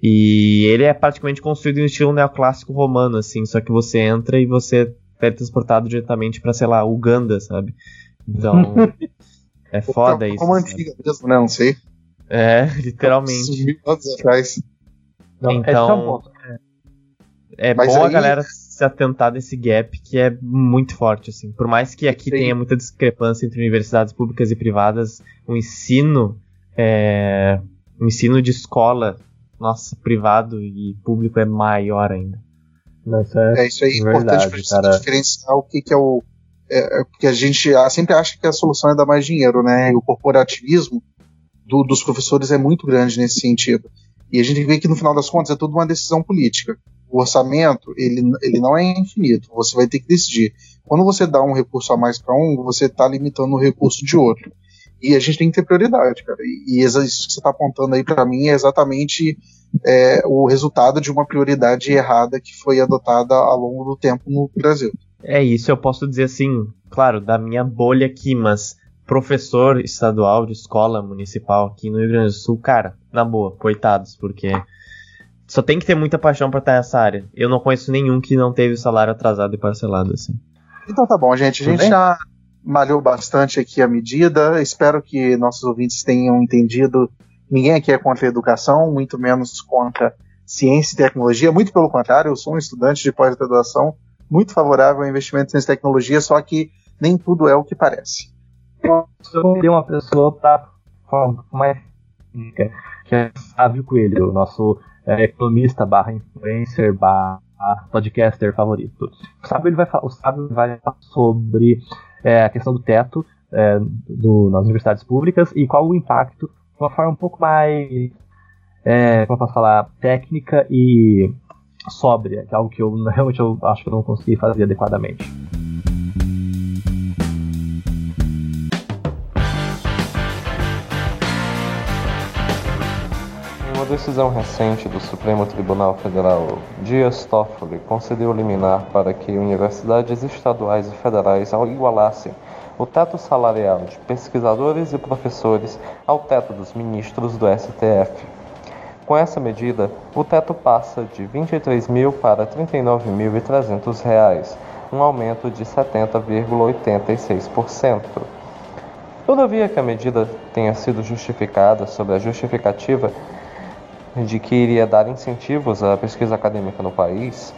[SPEAKER 5] E ele é praticamente construído em estilo neoclássico romano, assim, só que você entra e você teletransportado diretamente pra, sei lá, Uganda, sabe? Então. é foda isso.
[SPEAKER 3] Como antiga mesmo, né? Não sei.
[SPEAKER 5] É, literalmente.
[SPEAKER 3] Mil anos atrás.
[SPEAKER 5] Não, então. É, é bom aí... a galera se atentar desse gap que é muito forte, assim. Por mais que aqui Sim. tenha muita discrepância entre universidades públicas e privadas, o ensino. É, o ensino de escola, nossa, privado e público é maior ainda.
[SPEAKER 4] É,
[SPEAKER 3] é, isso aí é importante pra gente diferenciar o que, que é o. É, é, porque a gente sempre acha que a solução é dar mais dinheiro, né? E o corporativismo do, dos professores é muito grande nesse sentido. E a gente vê que no final das contas é tudo uma decisão política. O orçamento, ele, ele não é infinito, você vai ter que decidir. Quando você dá um recurso a mais para um, você está limitando o recurso de outro. E a gente tem que ter prioridade, cara. E, e isso que você está apontando aí para mim é exatamente é, o resultado de uma prioridade errada que foi adotada ao longo do tempo no Brasil.
[SPEAKER 5] É isso, eu posso dizer assim, claro, da minha bolha aqui, mas professor estadual de escola municipal aqui no Rio Grande do Sul, cara, na boa, coitados, porque só tem que ter muita paixão para estar nessa área. Eu não conheço nenhum que não teve o salário atrasado e parcelado assim.
[SPEAKER 3] Então tá bom, gente. A gente já malhou bastante aqui a medida. Espero que nossos ouvintes tenham entendido. Ninguém aqui é contra a educação, muito menos contra ciência e tecnologia. Muito pelo contrário, eu sou um estudante de pós-graduação muito favorável ao investimento em tecnologia, só que nem tudo é o que parece.
[SPEAKER 4] Eu convidei uma pessoa para falar mais que é Sávio Coelho, o nosso é, economista barra influencer barra podcaster favorito. O Sábio, ele vai, o Sábio vai falar sobre é, a questão do teto é, do, nas universidades públicas e qual o impacto de uma forma um pouco mais, é, como eu posso falar, técnica e sóbria, que é algo que eu realmente eu acho que eu não consegui fazer adequadamente.
[SPEAKER 6] Decisão recente do Supremo Tribunal Federal, Dias Toffoli concedeu liminar para que universidades estaduais e federais igualassem o teto salarial de pesquisadores e professores ao teto dos ministros do STF. Com essa medida, o teto passa de R$ 23.000 para R$ 39.300, um aumento de 70,86%. Todavia que a medida tenha sido justificada sob a justificativa de que iria dar incentivos à pesquisa acadêmica no país,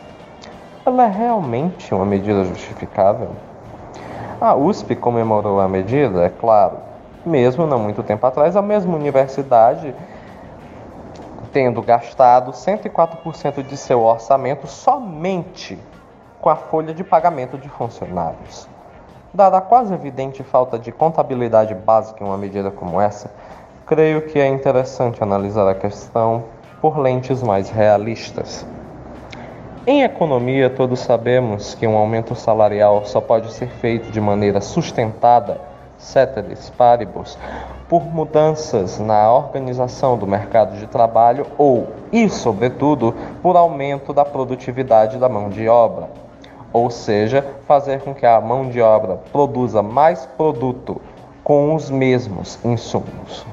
[SPEAKER 6] ela é realmente uma medida justificável? A USP comemorou a medida, é claro, mesmo não muito tempo atrás, a mesma universidade tendo gastado 104% de seu orçamento somente com a folha de pagamento de funcionários. Dada a quase evidente falta de contabilidade básica em uma medida como essa, creio que é interessante analisar a questão por lentes mais realistas. Em economia, todos sabemos que um aumento salarial só pode ser feito de maneira sustentada, ceteris paribus, por mudanças na organização do mercado de trabalho ou, e sobretudo, por aumento da produtividade da mão de obra. Ou seja, fazer com que a mão de obra produza mais produto com os mesmos insumos.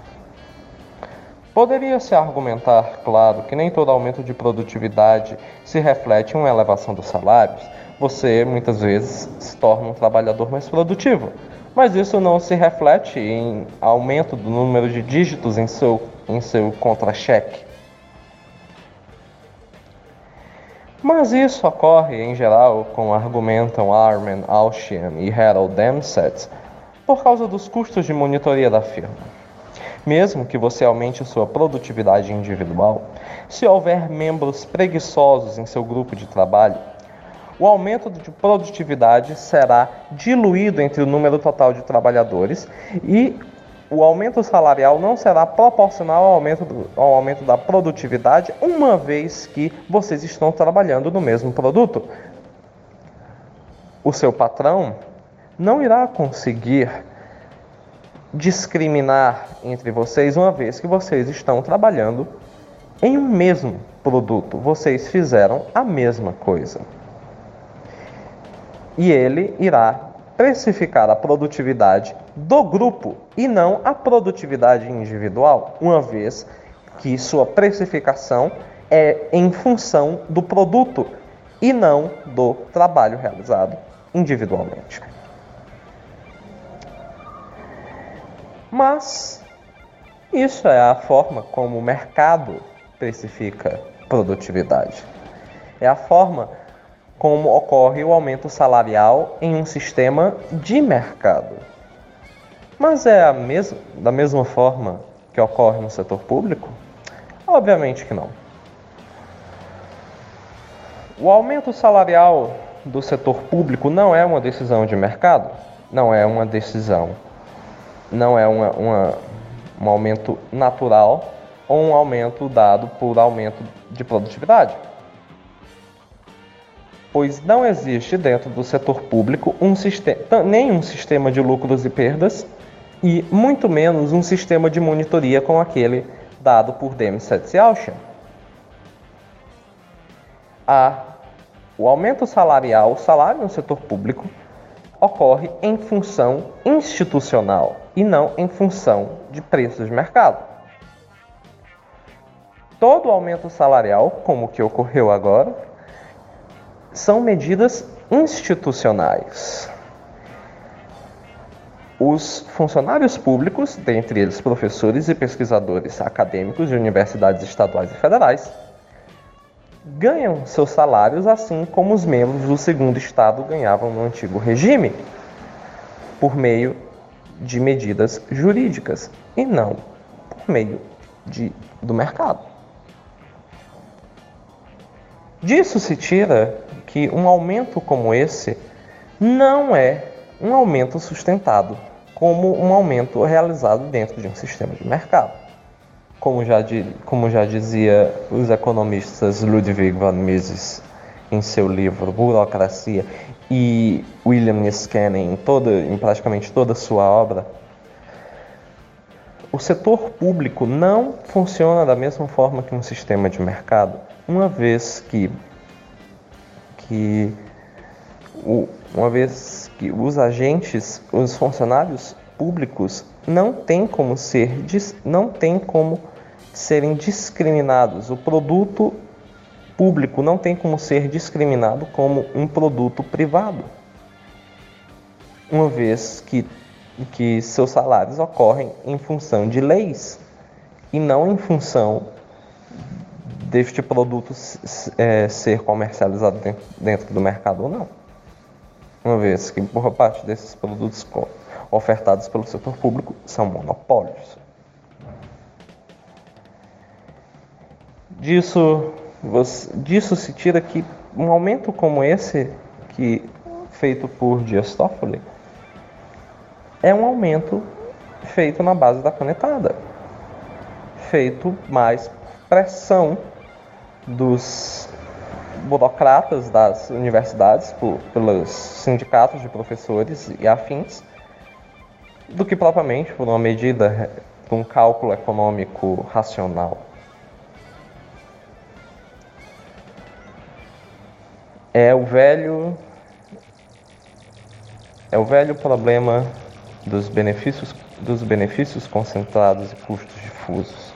[SPEAKER 6] Poderia-se argumentar, claro, que nem todo aumento de produtividade se reflete em uma elevação dos salários. Você muitas vezes se torna um trabalhador mais produtivo, mas isso não se reflete em aumento do número de dígitos em seu, em seu contra-cheque. Mas isso ocorre, em geral, como argumentam Armin Alshian e Harold Demsetz, por causa dos custos de monitoria da firma. Mesmo que você aumente sua produtividade individual, se houver membros preguiçosos em seu grupo de trabalho, o aumento de produtividade será diluído entre o número total de trabalhadores e o aumento salarial não será proporcional ao aumento, do, ao aumento da produtividade, uma vez que vocês estão trabalhando no mesmo produto. O seu patrão não irá conseguir discriminar entre vocês, uma vez que vocês estão trabalhando em um mesmo produto. Vocês fizeram a mesma coisa. E ele irá precificar a produtividade do grupo e não a produtividade individual, uma vez que sua precificação é em função do produto e não do trabalho realizado individualmente. Mas isso é a forma como o mercado precifica produtividade. É a forma como ocorre o aumento salarial em um sistema de mercado. Mas é mes da mesma forma que ocorre no setor público? Obviamente que não. O aumento salarial do setor público não é uma decisão de mercado, não é uma decisão não é uma, uma, um aumento natural ou um aumento dado por aumento de produtividade. Pois não existe dentro do setor público um sistema, nem um sistema de lucros e perdas e muito menos um sistema de monitoria como aquele dado por e Alshan. A, o aumento salarial, o salário no setor público, ocorre em função institucional e não em função de preços de mercado. Todo aumento salarial, como o que ocorreu agora, são medidas institucionais. Os funcionários públicos, dentre eles professores e pesquisadores acadêmicos de universidades estaduais e federais, ganham seus salários assim como os membros do segundo estado ganhavam no antigo regime, por meio de medidas jurídicas e não por meio de, do mercado. Disso se tira que um aumento como esse não é um aumento sustentado como um aumento realizado dentro de um sistema de mercado. Como já, como já dizia os economistas Ludwig von Mises em seu livro Burocracia e William Niskanen em, toda, em praticamente toda sua obra, o setor público não funciona da mesma forma que um sistema de mercado, uma vez que, que uma vez que os agentes, os funcionários públicos não têm como ser não tem como serem discriminados. O produto público não tem como ser discriminado como um produto privado, uma vez que, que seus salários ocorrem em função de leis e não em função deste produto é, ser comercializado dentro, dentro do mercado ou não. Uma vez que boa parte desses produtos ofertados pelo setor público são monopólios. Disso você, disso se tira que um aumento como esse, que feito por Dias Toffoli, é um aumento feito na base da canetada, feito mais pressão dos burocratas das universidades, por, pelos sindicatos de professores e afins, do que propriamente por uma medida, por um cálculo econômico racional. É o velho é o velho problema dos benefícios dos benefícios concentrados e custos difusos.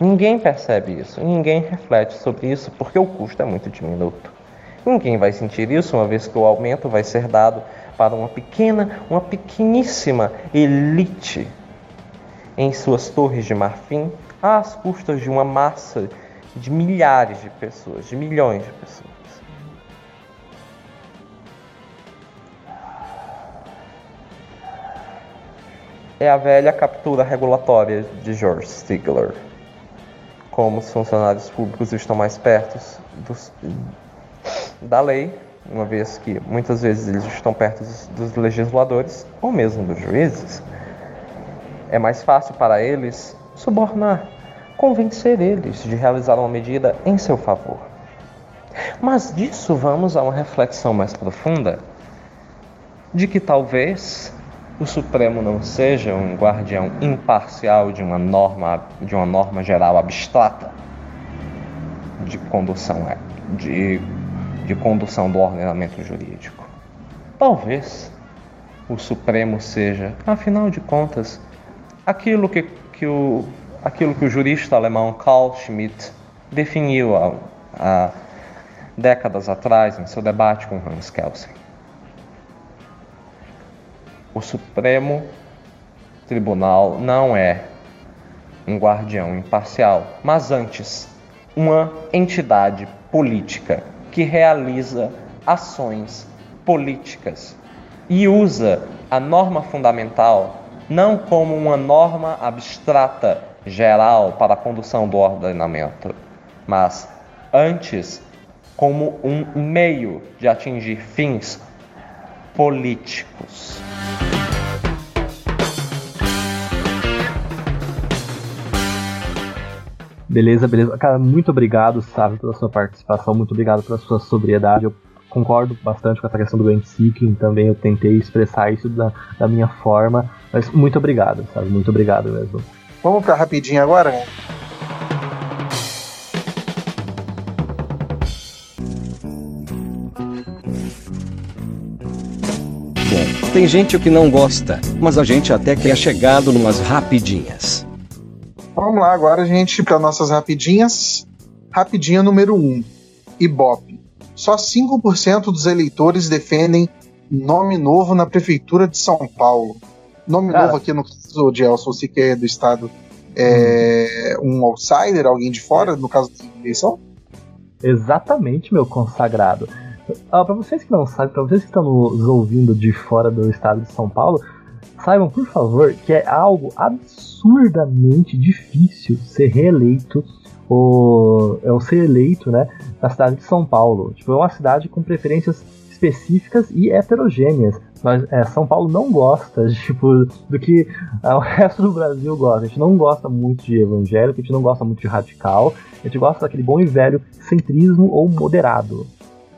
[SPEAKER 6] Ninguém percebe isso, ninguém reflete sobre isso porque o custo é muito diminuto. Ninguém vai sentir isso uma vez que o aumento vai ser dado para uma pequena, uma pequeníssima elite em suas torres de marfim às custas de uma massa de milhares de pessoas, de milhões de pessoas. É a velha captura regulatória de George Stigler. Como os funcionários públicos estão mais perto dos, da lei, uma vez que muitas vezes eles estão perto dos, dos legisladores ou mesmo dos juízes, é mais fácil para eles subornar, convencer eles de realizar uma medida em seu favor. Mas disso vamos a uma reflexão mais profunda de que talvez o Supremo não seja um guardião imparcial de uma norma, de uma norma geral abstrata de condução, de, de condução do ordenamento jurídico. Talvez o Supremo seja, afinal de contas, aquilo que, que, o, aquilo que o jurista alemão Carl Schmitt definiu há, há décadas atrás em seu debate com Hans Kelsen o Supremo Tribunal não é um guardião imparcial, mas antes uma entidade política que realiza ações políticas e usa a norma fundamental não como uma norma abstrata geral para a condução do ordenamento, mas antes como um meio de atingir fins políticos.
[SPEAKER 4] Beleza, beleza. Cara, muito obrigado, sabe, pela sua participação, muito obrigado pela sua sobriedade. Eu concordo bastante com essa questão do rent seeking, também eu tentei expressar isso da, da minha forma, mas muito obrigado, sabe, muito obrigado mesmo.
[SPEAKER 3] Vamos para rapidinho agora?
[SPEAKER 7] Tem gente que não gosta, mas a gente até que é chegado numas rapidinhas.
[SPEAKER 3] Vamos lá agora, gente, para nossas rapidinhas. Rapidinha número 1. Ibope. Só 5% dos eleitores defendem nome novo na prefeitura de São Paulo. Nome
[SPEAKER 4] Cara.
[SPEAKER 3] novo aqui no caso de Elson, você que é do estado, é um outsider, alguém de fora, no caso da eleição?
[SPEAKER 4] Exatamente, meu consagrado. Ah, para vocês que não sabem, para vocês que estão nos ouvindo de fora do estado de São Paulo, saibam, por favor, que é algo absurdamente difícil ser reeleito ou é o ser eleito, né, na cidade de São Paulo. Tipo, é uma cidade com preferências específicas e heterogêneas. Mas é, São Paulo não gosta tipo, do que o resto do Brasil gosta. A gente não gosta muito de evangélico, a gente não gosta muito de radical, a gente gosta daquele bom e velho centrismo ou moderado.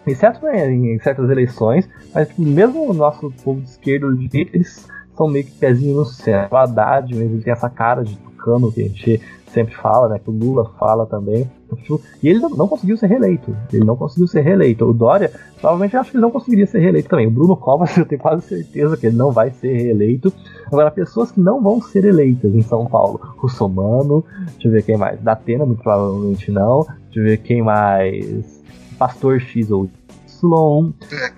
[SPEAKER 4] Exceto né, em certas eleições, mas mesmo o nosso povo de esquerda eles são meio que pezinho no céu. O Haddad mesmo ele tem essa cara de tucano que a gente sempre fala, né? Que o Lula fala também. Tipo, e ele não, conseguiu ser reeleito. Ele não conseguiu ser reeleito. O Dória, provavelmente acho que ele não conseguiria ser reeleito também. O Bruno Covas, eu tenho quase certeza que ele não vai ser reeleito. Agora, pessoas que não vão ser eleitas em São Paulo. Russomano, deixa eu ver quem mais. Datena, muito provavelmente não. Deixa eu ver quem mais. Pastor X ou Y.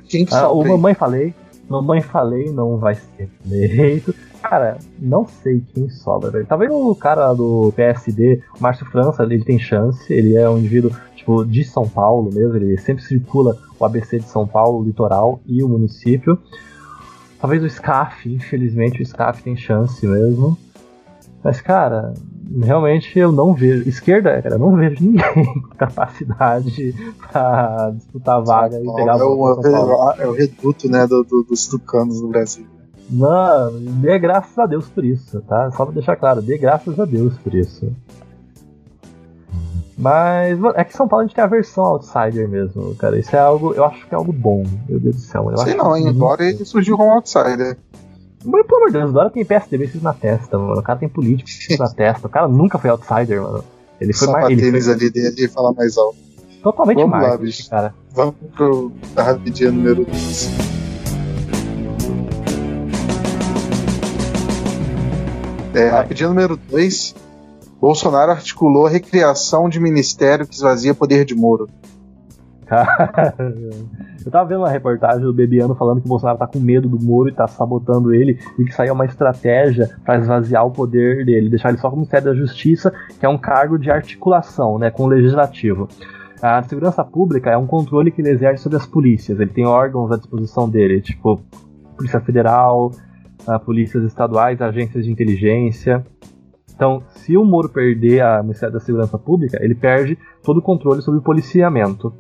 [SPEAKER 3] Quem que
[SPEAKER 4] Ah, o? Mamãe Falei. Mamãe Falei não vai ser eleito. Cara, não sei quem sobra, velho. Talvez o cara do PSD, Márcio França, ele tem chance. Ele é um indivíduo, tipo, de São Paulo mesmo. Ele sempre circula o ABC de São Paulo, o litoral e o município. Talvez o SCAF, infelizmente o SCAF tem chance mesmo. Mas, cara, realmente eu não vejo. Esquerda, cara, eu não vejo ninguém com capacidade pra disputar vaga e pegar a
[SPEAKER 3] é, o,
[SPEAKER 4] Paulo.
[SPEAKER 3] é o reduto né, do- do- dos tucanos no Brasil.
[SPEAKER 4] Mano, dê graças a Deus por isso, tá? Só pra deixar claro, dê graças a Deus por isso. Mas, mano, é que São Paulo a gente tem a versão outsider mesmo, cara. Isso é algo, eu acho que é algo bom, meu Deus do céu. Eu
[SPEAKER 3] Sei não, Agora ele surgiu como outsider.
[SPEAKER 4] Mas, pelo amor de Deus, Dora tem PSDB na testa, mano. O cara tem político na testa. O cara nunca foi outsider, mano. Ele foi,
[SPEAKER 3] pra
[SPEAKER 4] ele foi
[SPEAKER 3] ali dele e falar mais alto.
[SPEAKER 4] totalmente
[SPEAKER 3] Vamos lá,
[SPEAKER 4] marketing,
[SPEAKER 3] bicho.
[SPEAKER 4] cara.
[SPEAKER 3] Vamos pro a rapidinha número 2. É, rapidinha número 2. Bolsonaro articulou a recriação de ministério que esvazia poder de Moro.
[SPEAKER 4] Eu tava vendo uma reportagem do Bebiano falando que o Bolsonaro tá com medo do Moro e tá sabotando ele e que aí é uma estratégia pra esvaziar o poder dele, deixar ele só como Ministério da Justiça, que é um cargo de articulação né, com o legislativo. A segurança pública é um controle que ele exerce sobre as polícias, ele tem órgãos à disposição dele, tipo Polícia Federal, polícias estaduais, agências de inteligência. Então, se o Moro perder a Ministério da Segurança Pública, ele perde todo o controle sobre o policiamento.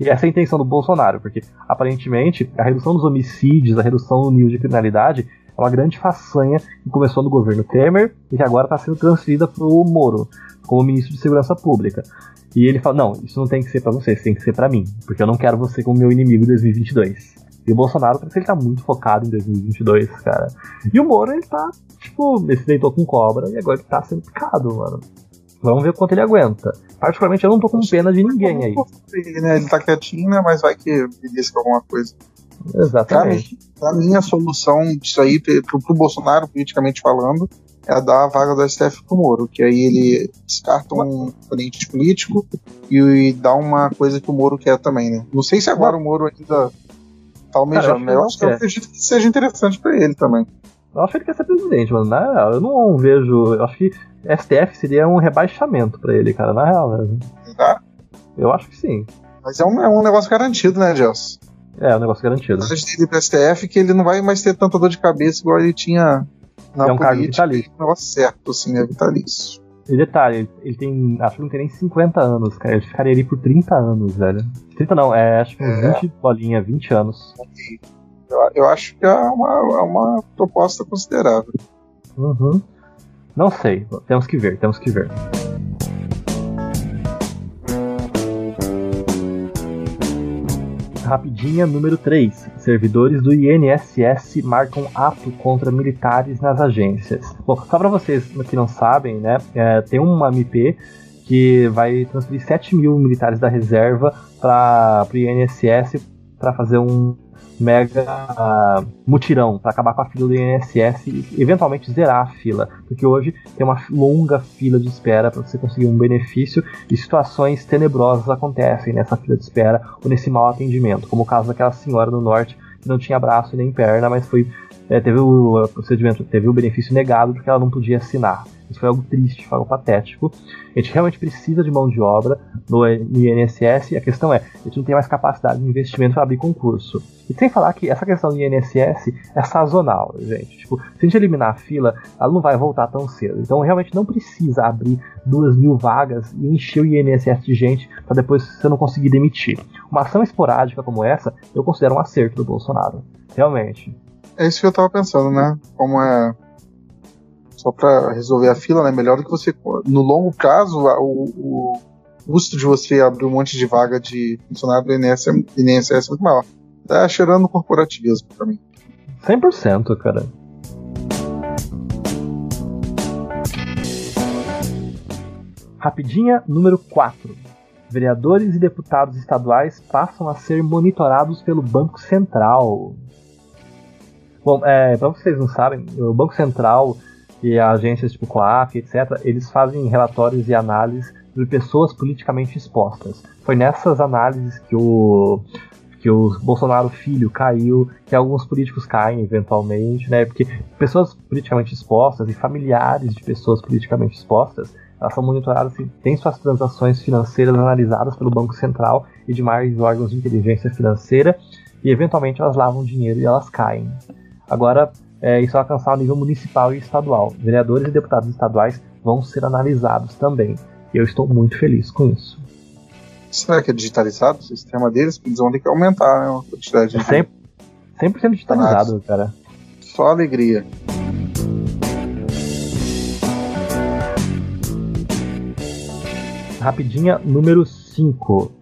[SPEAKER 4] E essa é a intenção do Bolsonaro, porque aparentemente a redução dos homicídios, a redução do nível de criminalidade é uma grande façanha que começou no governo Temer e que agora está sendo transferida para o Moro, como ministro de Segurança Pública. E ele fala: não, isso não tem que ser para você, isso tem que ser para mim, porque eu não quero você como meu inimigo em 2022. E o Bolsonaro parece que ele tá muito focado em 2022, cara. E o Moro, ele tá, tipo, ele se deitou com cobra e agora ele tá sendo picado, mano. Vamos ver quanto ele aguenta. Particularmente, eu não tô com pena de ninguém aí.
[SPEAKER 3] Ele, né, ele tá quietinho, né? Mas vai que ele alguma coisa.
[SPEAKER 4] Exatamente.
[SPEAKER 3] pra mim, a solução disso aí, pro, pro Bolsonaro, politicamente falando, é dar a vaga do STF pro Moro, que aí ele descarta um oponente político e, e dá uma coisa que o Moro quer também, né? Não sei se agora o Moro ainda tá almejando,
[SPEAKER 4] eu
[SPEAKER 3] né?
[SPEAKER 4] acho
[SPEAKER 3] Eu
[SPEAKER 4] que
[SPEAKER 3] acho que eu
[SPEAKER 4] não
[SPEAKER 3] acredito que seja interessante pra ele também.
[SPEAKER 4] Eu acho que ele quer ser presidente, mano. Na real, eu não vejo. Eu acho que STF seria um rebaixamento pra ele, cara, na real, mesmo.
[SPEAKER 3] Tá?
[SPEAKER 4] Eu acho que sim.
[SPEAKER 3] Mas é um, é um negócio garantido, né, Gelson?
[SPEAKER 4] É, um negócio garantido.
[SPEAKER 3] Antes dele ir pro STF, que ele não vai mais ter tanta dor de cabeça igual ele tinha na
[SPEAKER 4] É um cargo
[SPEAKER 3] política.
[SPEAKER 4] vitalício.
[SPEAKER 3] um negócio certo, assim, né? Vitalício.
[SPEAKER 4] E detalhe, ele, ele tem. Acho que não tem nem 50 anos, cara. Ele ficaria ali por 30 anos, velho. 30 não, é acho que uns
[SPEAKER 3] É.
[SPEAKER 4] 20 bolinha, 20 anos.
[SPEAKER 3] Eu, eu acho que é uma, é uma proposta considerável.
[SPEAKER 4] Uhum. Não sei, temos que ver, temos que ver. Rapidinha número 3. Servidores do INSS marcam ato contra militares nas agências. Bom, só para vocês que não sabem, né? é, tem uma MP que vai transferir 7 mil militares da reserva para o INSS para fazer um mega uh, mutirão para acabar com a fila do INSS e eventualmente zerar a fila, porque hoje tem uma longa fila de espera para você conseguir um benefício e situações tenebrosas acontecem nessa fila de espera ou nesse mau atendimento, como o caso daquela senhora no norte que não tinha braço nem perna, mas foi é, teve o procedimento, teve o benefício negado porque ela não podia assinar. Isso foi algo triste, foi algo patético. A gente realmente precisa de mão de obra no, INSS a questão é, a gente não tem mais capacidade de investimento para abrir concurso. E sem falar que essa questão do INSS é sazonal, gente. Tipo, se a gente eliminar a fila, ela não vai voltar tão cedo. Então realmente não precisa abrir duas mil vagas e encher o INSS de gente para depois você não conseguir demitir. Uma ação esporádica como essa, eu considero um acerto do Bolsonaro. Realmente.
[SPEAKER 3] É isso que eu tava pensando, né? Como é só para resolver a fila, né? Melhor do que você. No longo prazo, o, o custo de você abrir um monte de vaga de funcionário do INSS, INSS é muito maior. Tá cheirando corporativismo pra mim.
[SPEAKER 4] 100%, cara. Rapidinha número 4. Vereadores e deputados estaduais passam a ser monitorados pelo Banco Central. Bom, é, para vocês não sabem, o Banco Central e agências tipo COAF, etc., eles fazem relatórios e análises de pessoas politicamente expostas. Foi nessas análises que o que o Bolsonaro filho caiu, que alguns políticos caem eventualmente, né? Porque pessoas politicamente expostas e familiares de pessoas politicamente expostas, elas são monitoradas e têm suas transações financeiras analisadas pelo Banco Central e demais órgãos de inteligência financeira, e eventualmente elas lavam dinheiro e elas caem. Agora, é, isso vai alcançar o nível municipal e estadual. Vereadores e deputados estaduais vão ser analisados também. E eu estou muito feliz com isso.
[SPEAKER 3] Será que é digitalizado o sistema deles? Eles vão ter que aumentar né, a quantidade de. 100%,
[SPEAKER 4] 100% digitalizado, cara.
[SPEAKER 3] Só alegria.
[SPEAKER 4] Rapidinha, número 5.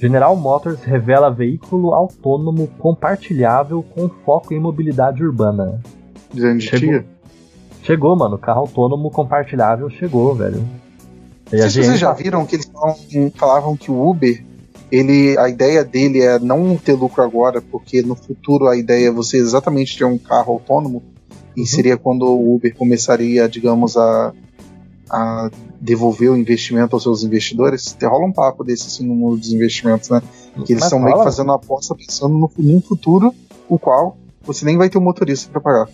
[SPEAKER 4] General Motors revela veículo autônomo compartilhável com foco em mobilidade urbana.
[SPEAKER 3] Dizendo chegou.
[SPEAKER 4] chegou, mano. Carro autônomo compartilhável chegou, velho.
[SPEAKER 3] E Vocês, vocês já viram que eles falavam, falavam que o Uber, ele, a ideia dele é não ter lucro agora, porque no futuro a ideia é você exatamente ter um carro autônomo, e uhum. seria quando o Uber começaria, digamos, a, a devolver o investimento aos seus investidores. Rola um papo desse assim, no mundo dos investimentos, né? Que eles estão meio que fazendo uma aposta pensando no, num futuro, o qual você nem vai ter um motorista para pagar.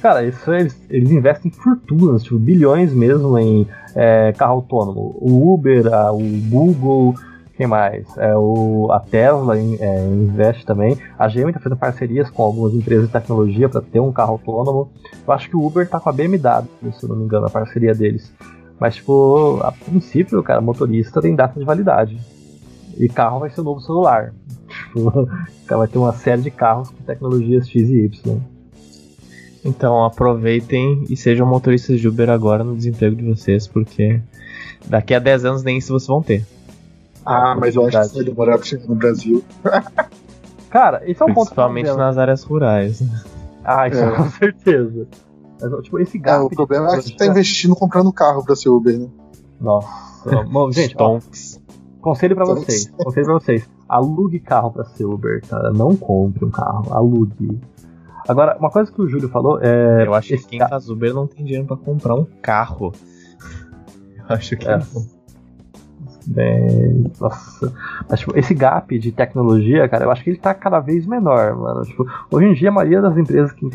[SPEAKER 4] Cara, isso eles, eles investem fortunas, tipo, bilhões mesmo em é, carro autônomo. O Uber, a, o Google, quem mais? É, o, a Tesla é, investe também. A GM está fazendo parcerias com algumas empresas de tecnologia para ter um carro autônomo. Eu acho que o Uber está com a BMW, se eu não me engano, a parceria deles. Mas, tipo, a princípio, cara, motorista tem data de validade. E carro vai ser o novo celular. Tipo, vai ter uma série de carros com tecnologias X e Y.
[SPEAKER 5] Então aproveitem e sejam motoristas de Uber agora no desemprego de vocês, porque daqui a 10 anos nem isso vocês vão ter.
[SPEAKER 3] Ah, mas eu acho que vai demorar pra chegar no Brasil.
[SPEAKER 4] Cara, isso é um
[SPEAKER 5] ponto Principalmente nas áreas rurais.
[SPEAKER 4] Ah, isso é. com certeza. Mas, tipo, esse gap. É,
[SPEAKER 3] o problema é que você tá investindo comprando carro pra ser Uber, né?
[SPEAKER 4] Nossa. Bom, gente, ó, conselho pra vocês. Conselho pra vocês. Alugue carro pra ser Uber, cara. Não compre um carro. Alugue. Agora, uma coisa que o Júlio falou é.
[SPEAKER 5] Eu acho que quem ca... faz Uber não tem dinheiro para comprar um carro. Eu acho que é.
[SPEAKER 4] Bem, nossa. Mas, tipo, esse gap de tecnologia, cara, eu acho que ele tá cada vez menor, mano. Tipo, hoje em dia, a maioria das empresas que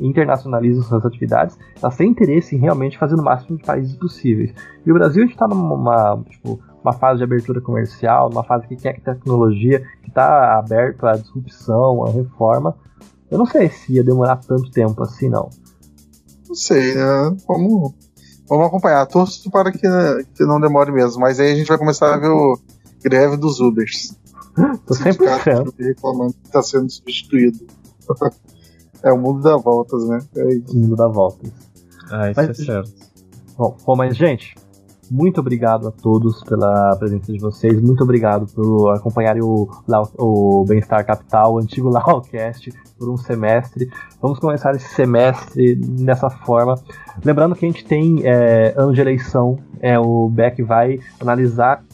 [SPEAKER 4] internacionalizam suas atividades, elas têm interesse em realmente fazer o máximo de países possíveis. E o Brasil, a gente tá numa, tipo, uma fase de abertura comercial, uma fase que quer que tecnologia, que tá aberto à disrupção, à reforma. Eu não sei se ia demorar tanto tempo assim, não.
[SPEAKER 3] Não sei, né? Vamos, vamos acompanhar. Torço para que, que não demore mesmo. Mas aí a gente vai começar a ver o greve dos Ubers.
[SPEAKER 4] Tô 100%.
[SPEAKER 3] reclamando que está sendo substituído. é o mundo dá voltas, né? É
[SPEAKER 4] isso. O mundo dá voltas.
[SPEAKER 5] Ah, isso mas, é certo.
[SPEAKER 4] Bom, bom, mas gente, muito obrigado a todos pela presença de vocês. Muito obrigado por acompanharem o, o Bem-Estar Capital, o antigo Laocast, por um semestre. Vamos começar esse semestre dessa forma. Lembrando que a gente tem é, ano de eleição, é, o Beck vai analisar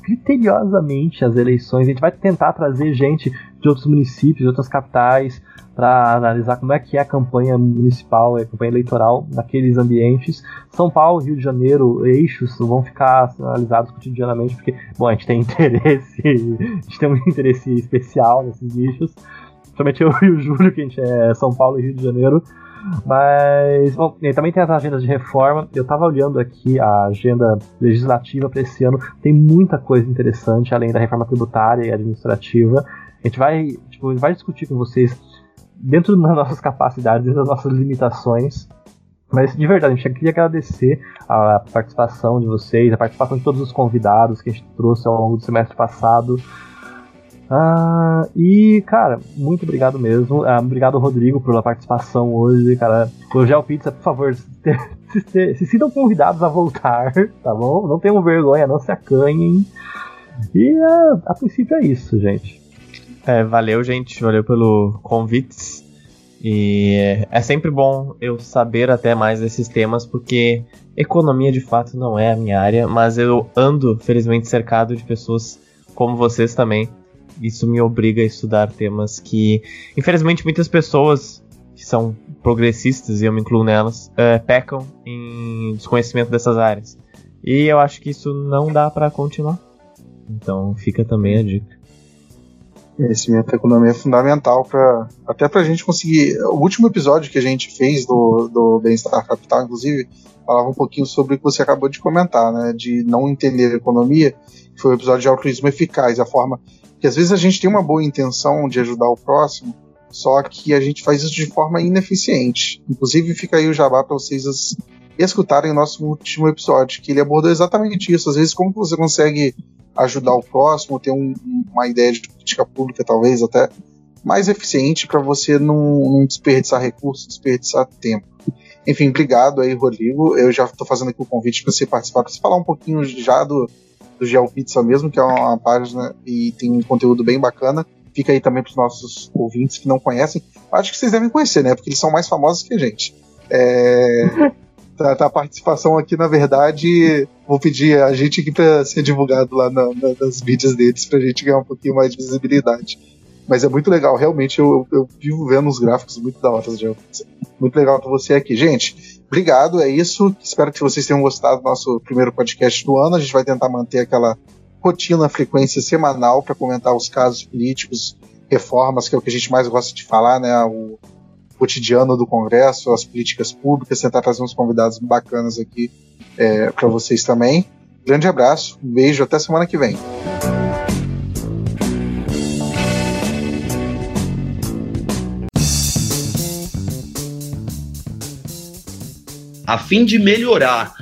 [SPEAKER 4] criteriosamente as eleições. A gente vai tentar trazer gente de outros municípios, de outras capitais, para analisar como é que é a campanha municipal, a campanha eleitoral naqueles ambientes. São Paulo, Rio de Janeiro, eixos vão ficar analisados cotidianamente, porque, bom, a gente tem interesse, a gente tem um interesse especial nesses eixos. Principalmente eu e o Júlio, que a gente é São Paulo e Rio de Janeiro. Mas, bom, também tem as agendas de reforma. Eu estava olhando aqui a agenda legislativa para esse ano. Tem muita coisa interessante, além da reforma tributária e administrativa. A gente vai, tipo, vai discutir com vocês dentro das nossas capacidades, dentro das nossas limitações. Mas de verdade, a gente queria agradecer a participação de vocês, a participação de todos os convidados que a gente trouxe ao longo do semestre passado. Ah, e, cara, muito obrigado mesmo. Ah, obrigado, Rodrigo, pela participação hoje, cara. O Gel Pizza, por favor, se, se, se, sintam convidados a voltar, tá bom? Não tenham vergonha, não se acanhem. E ah, a princípio é isso, gente.
[SPEAKER 5] É, valeu, gente. Valeu pelo convite. E é sempre bom eu saber até mais desses temas, porque economia de fato não é a minha área, mas eu ando, felizmente, cercado de pessoas como vocês também. Isso me obriga a estudar temas que, infelizmente, muitas pessoas que são progressistas, e eu me incluo nelas, é, pecam em desconhecimento dessas áreas. E eu acho que isso não dá para continuar. Então fica também a dica.
[SPEAKER 3] Conhecimento da economia é fundamental para até para a gente conseguir. O último episódio que a gente fez do, do Bem-Estar Capital, inclusive, falava um pouquinho sobre o que você acabou de comentar, né? De não entender a economia, foi o episódio de altruísmo eficaz, a forma que às vezes a gente tem uma boa intenção de ajudar o próximo, só que a gente faz isso de forma ineficiente. Inclusive, fica aí o jabá para vocês escutarem o nosso último episódio, que ele abordou exatamente isso. Às vezes, como você consegue ajudar o próximo, ter um, uma ideia de política pública, talvez até mais eficiente para você não, não, desperdiçar recursos, desperdiçar tempo. Enfim, obrigado aí, Rodrigo. Eu já estou fazendo aqui o convite para você participar, para você falar um pouquinho já do, do GeoPizza mesmo, que é uma, página e tem um conteúdo bem bacana. Fica aí também para os nossos ouvintes que não conhecem. Acho que vocês devem conhecer, né? Porque eles são mais famosos que a gente. É... Tá, tá, a participação aqui, na verdade, vou pedir a gente aqui para ser divulgado lá na, na, nas mídias deles, pra gente ganhar um pouquinho mais de visibilidade. Mas é muito legal, realmente eu, eu, vivo vendo os gráficos muito da hora Muito legal ter você aqui. Gente, obrigado, é isso. Espero que vocês tenham gostado do nosso primeiro podcast do ano. A gente vai tentar manter aquela rotina, frequência semanal para comentar os casos políticos, reformas, que é o que a gente mais gosta de falar, né? O, cotidiano do Congresso, as políticas públicas, tentar trazer uns convidados bacanas aqui é, para vocês também. Grande abraço, um beijo, até semana que vem.
[SPEAKER 8] A fim de melhorar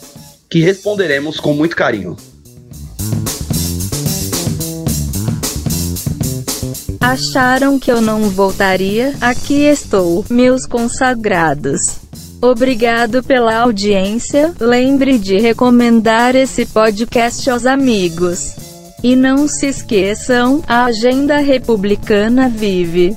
[SPEAKER 8] que responderemos com muito carinho.
[SPEAKER 9] Acharam que eu não voltaria? Aqui estou, meus consagrados. Obrigado pela audiência. Lembre de recomendar esse podcast aos amigos. E não se esqueçam, a agenda republicana vive.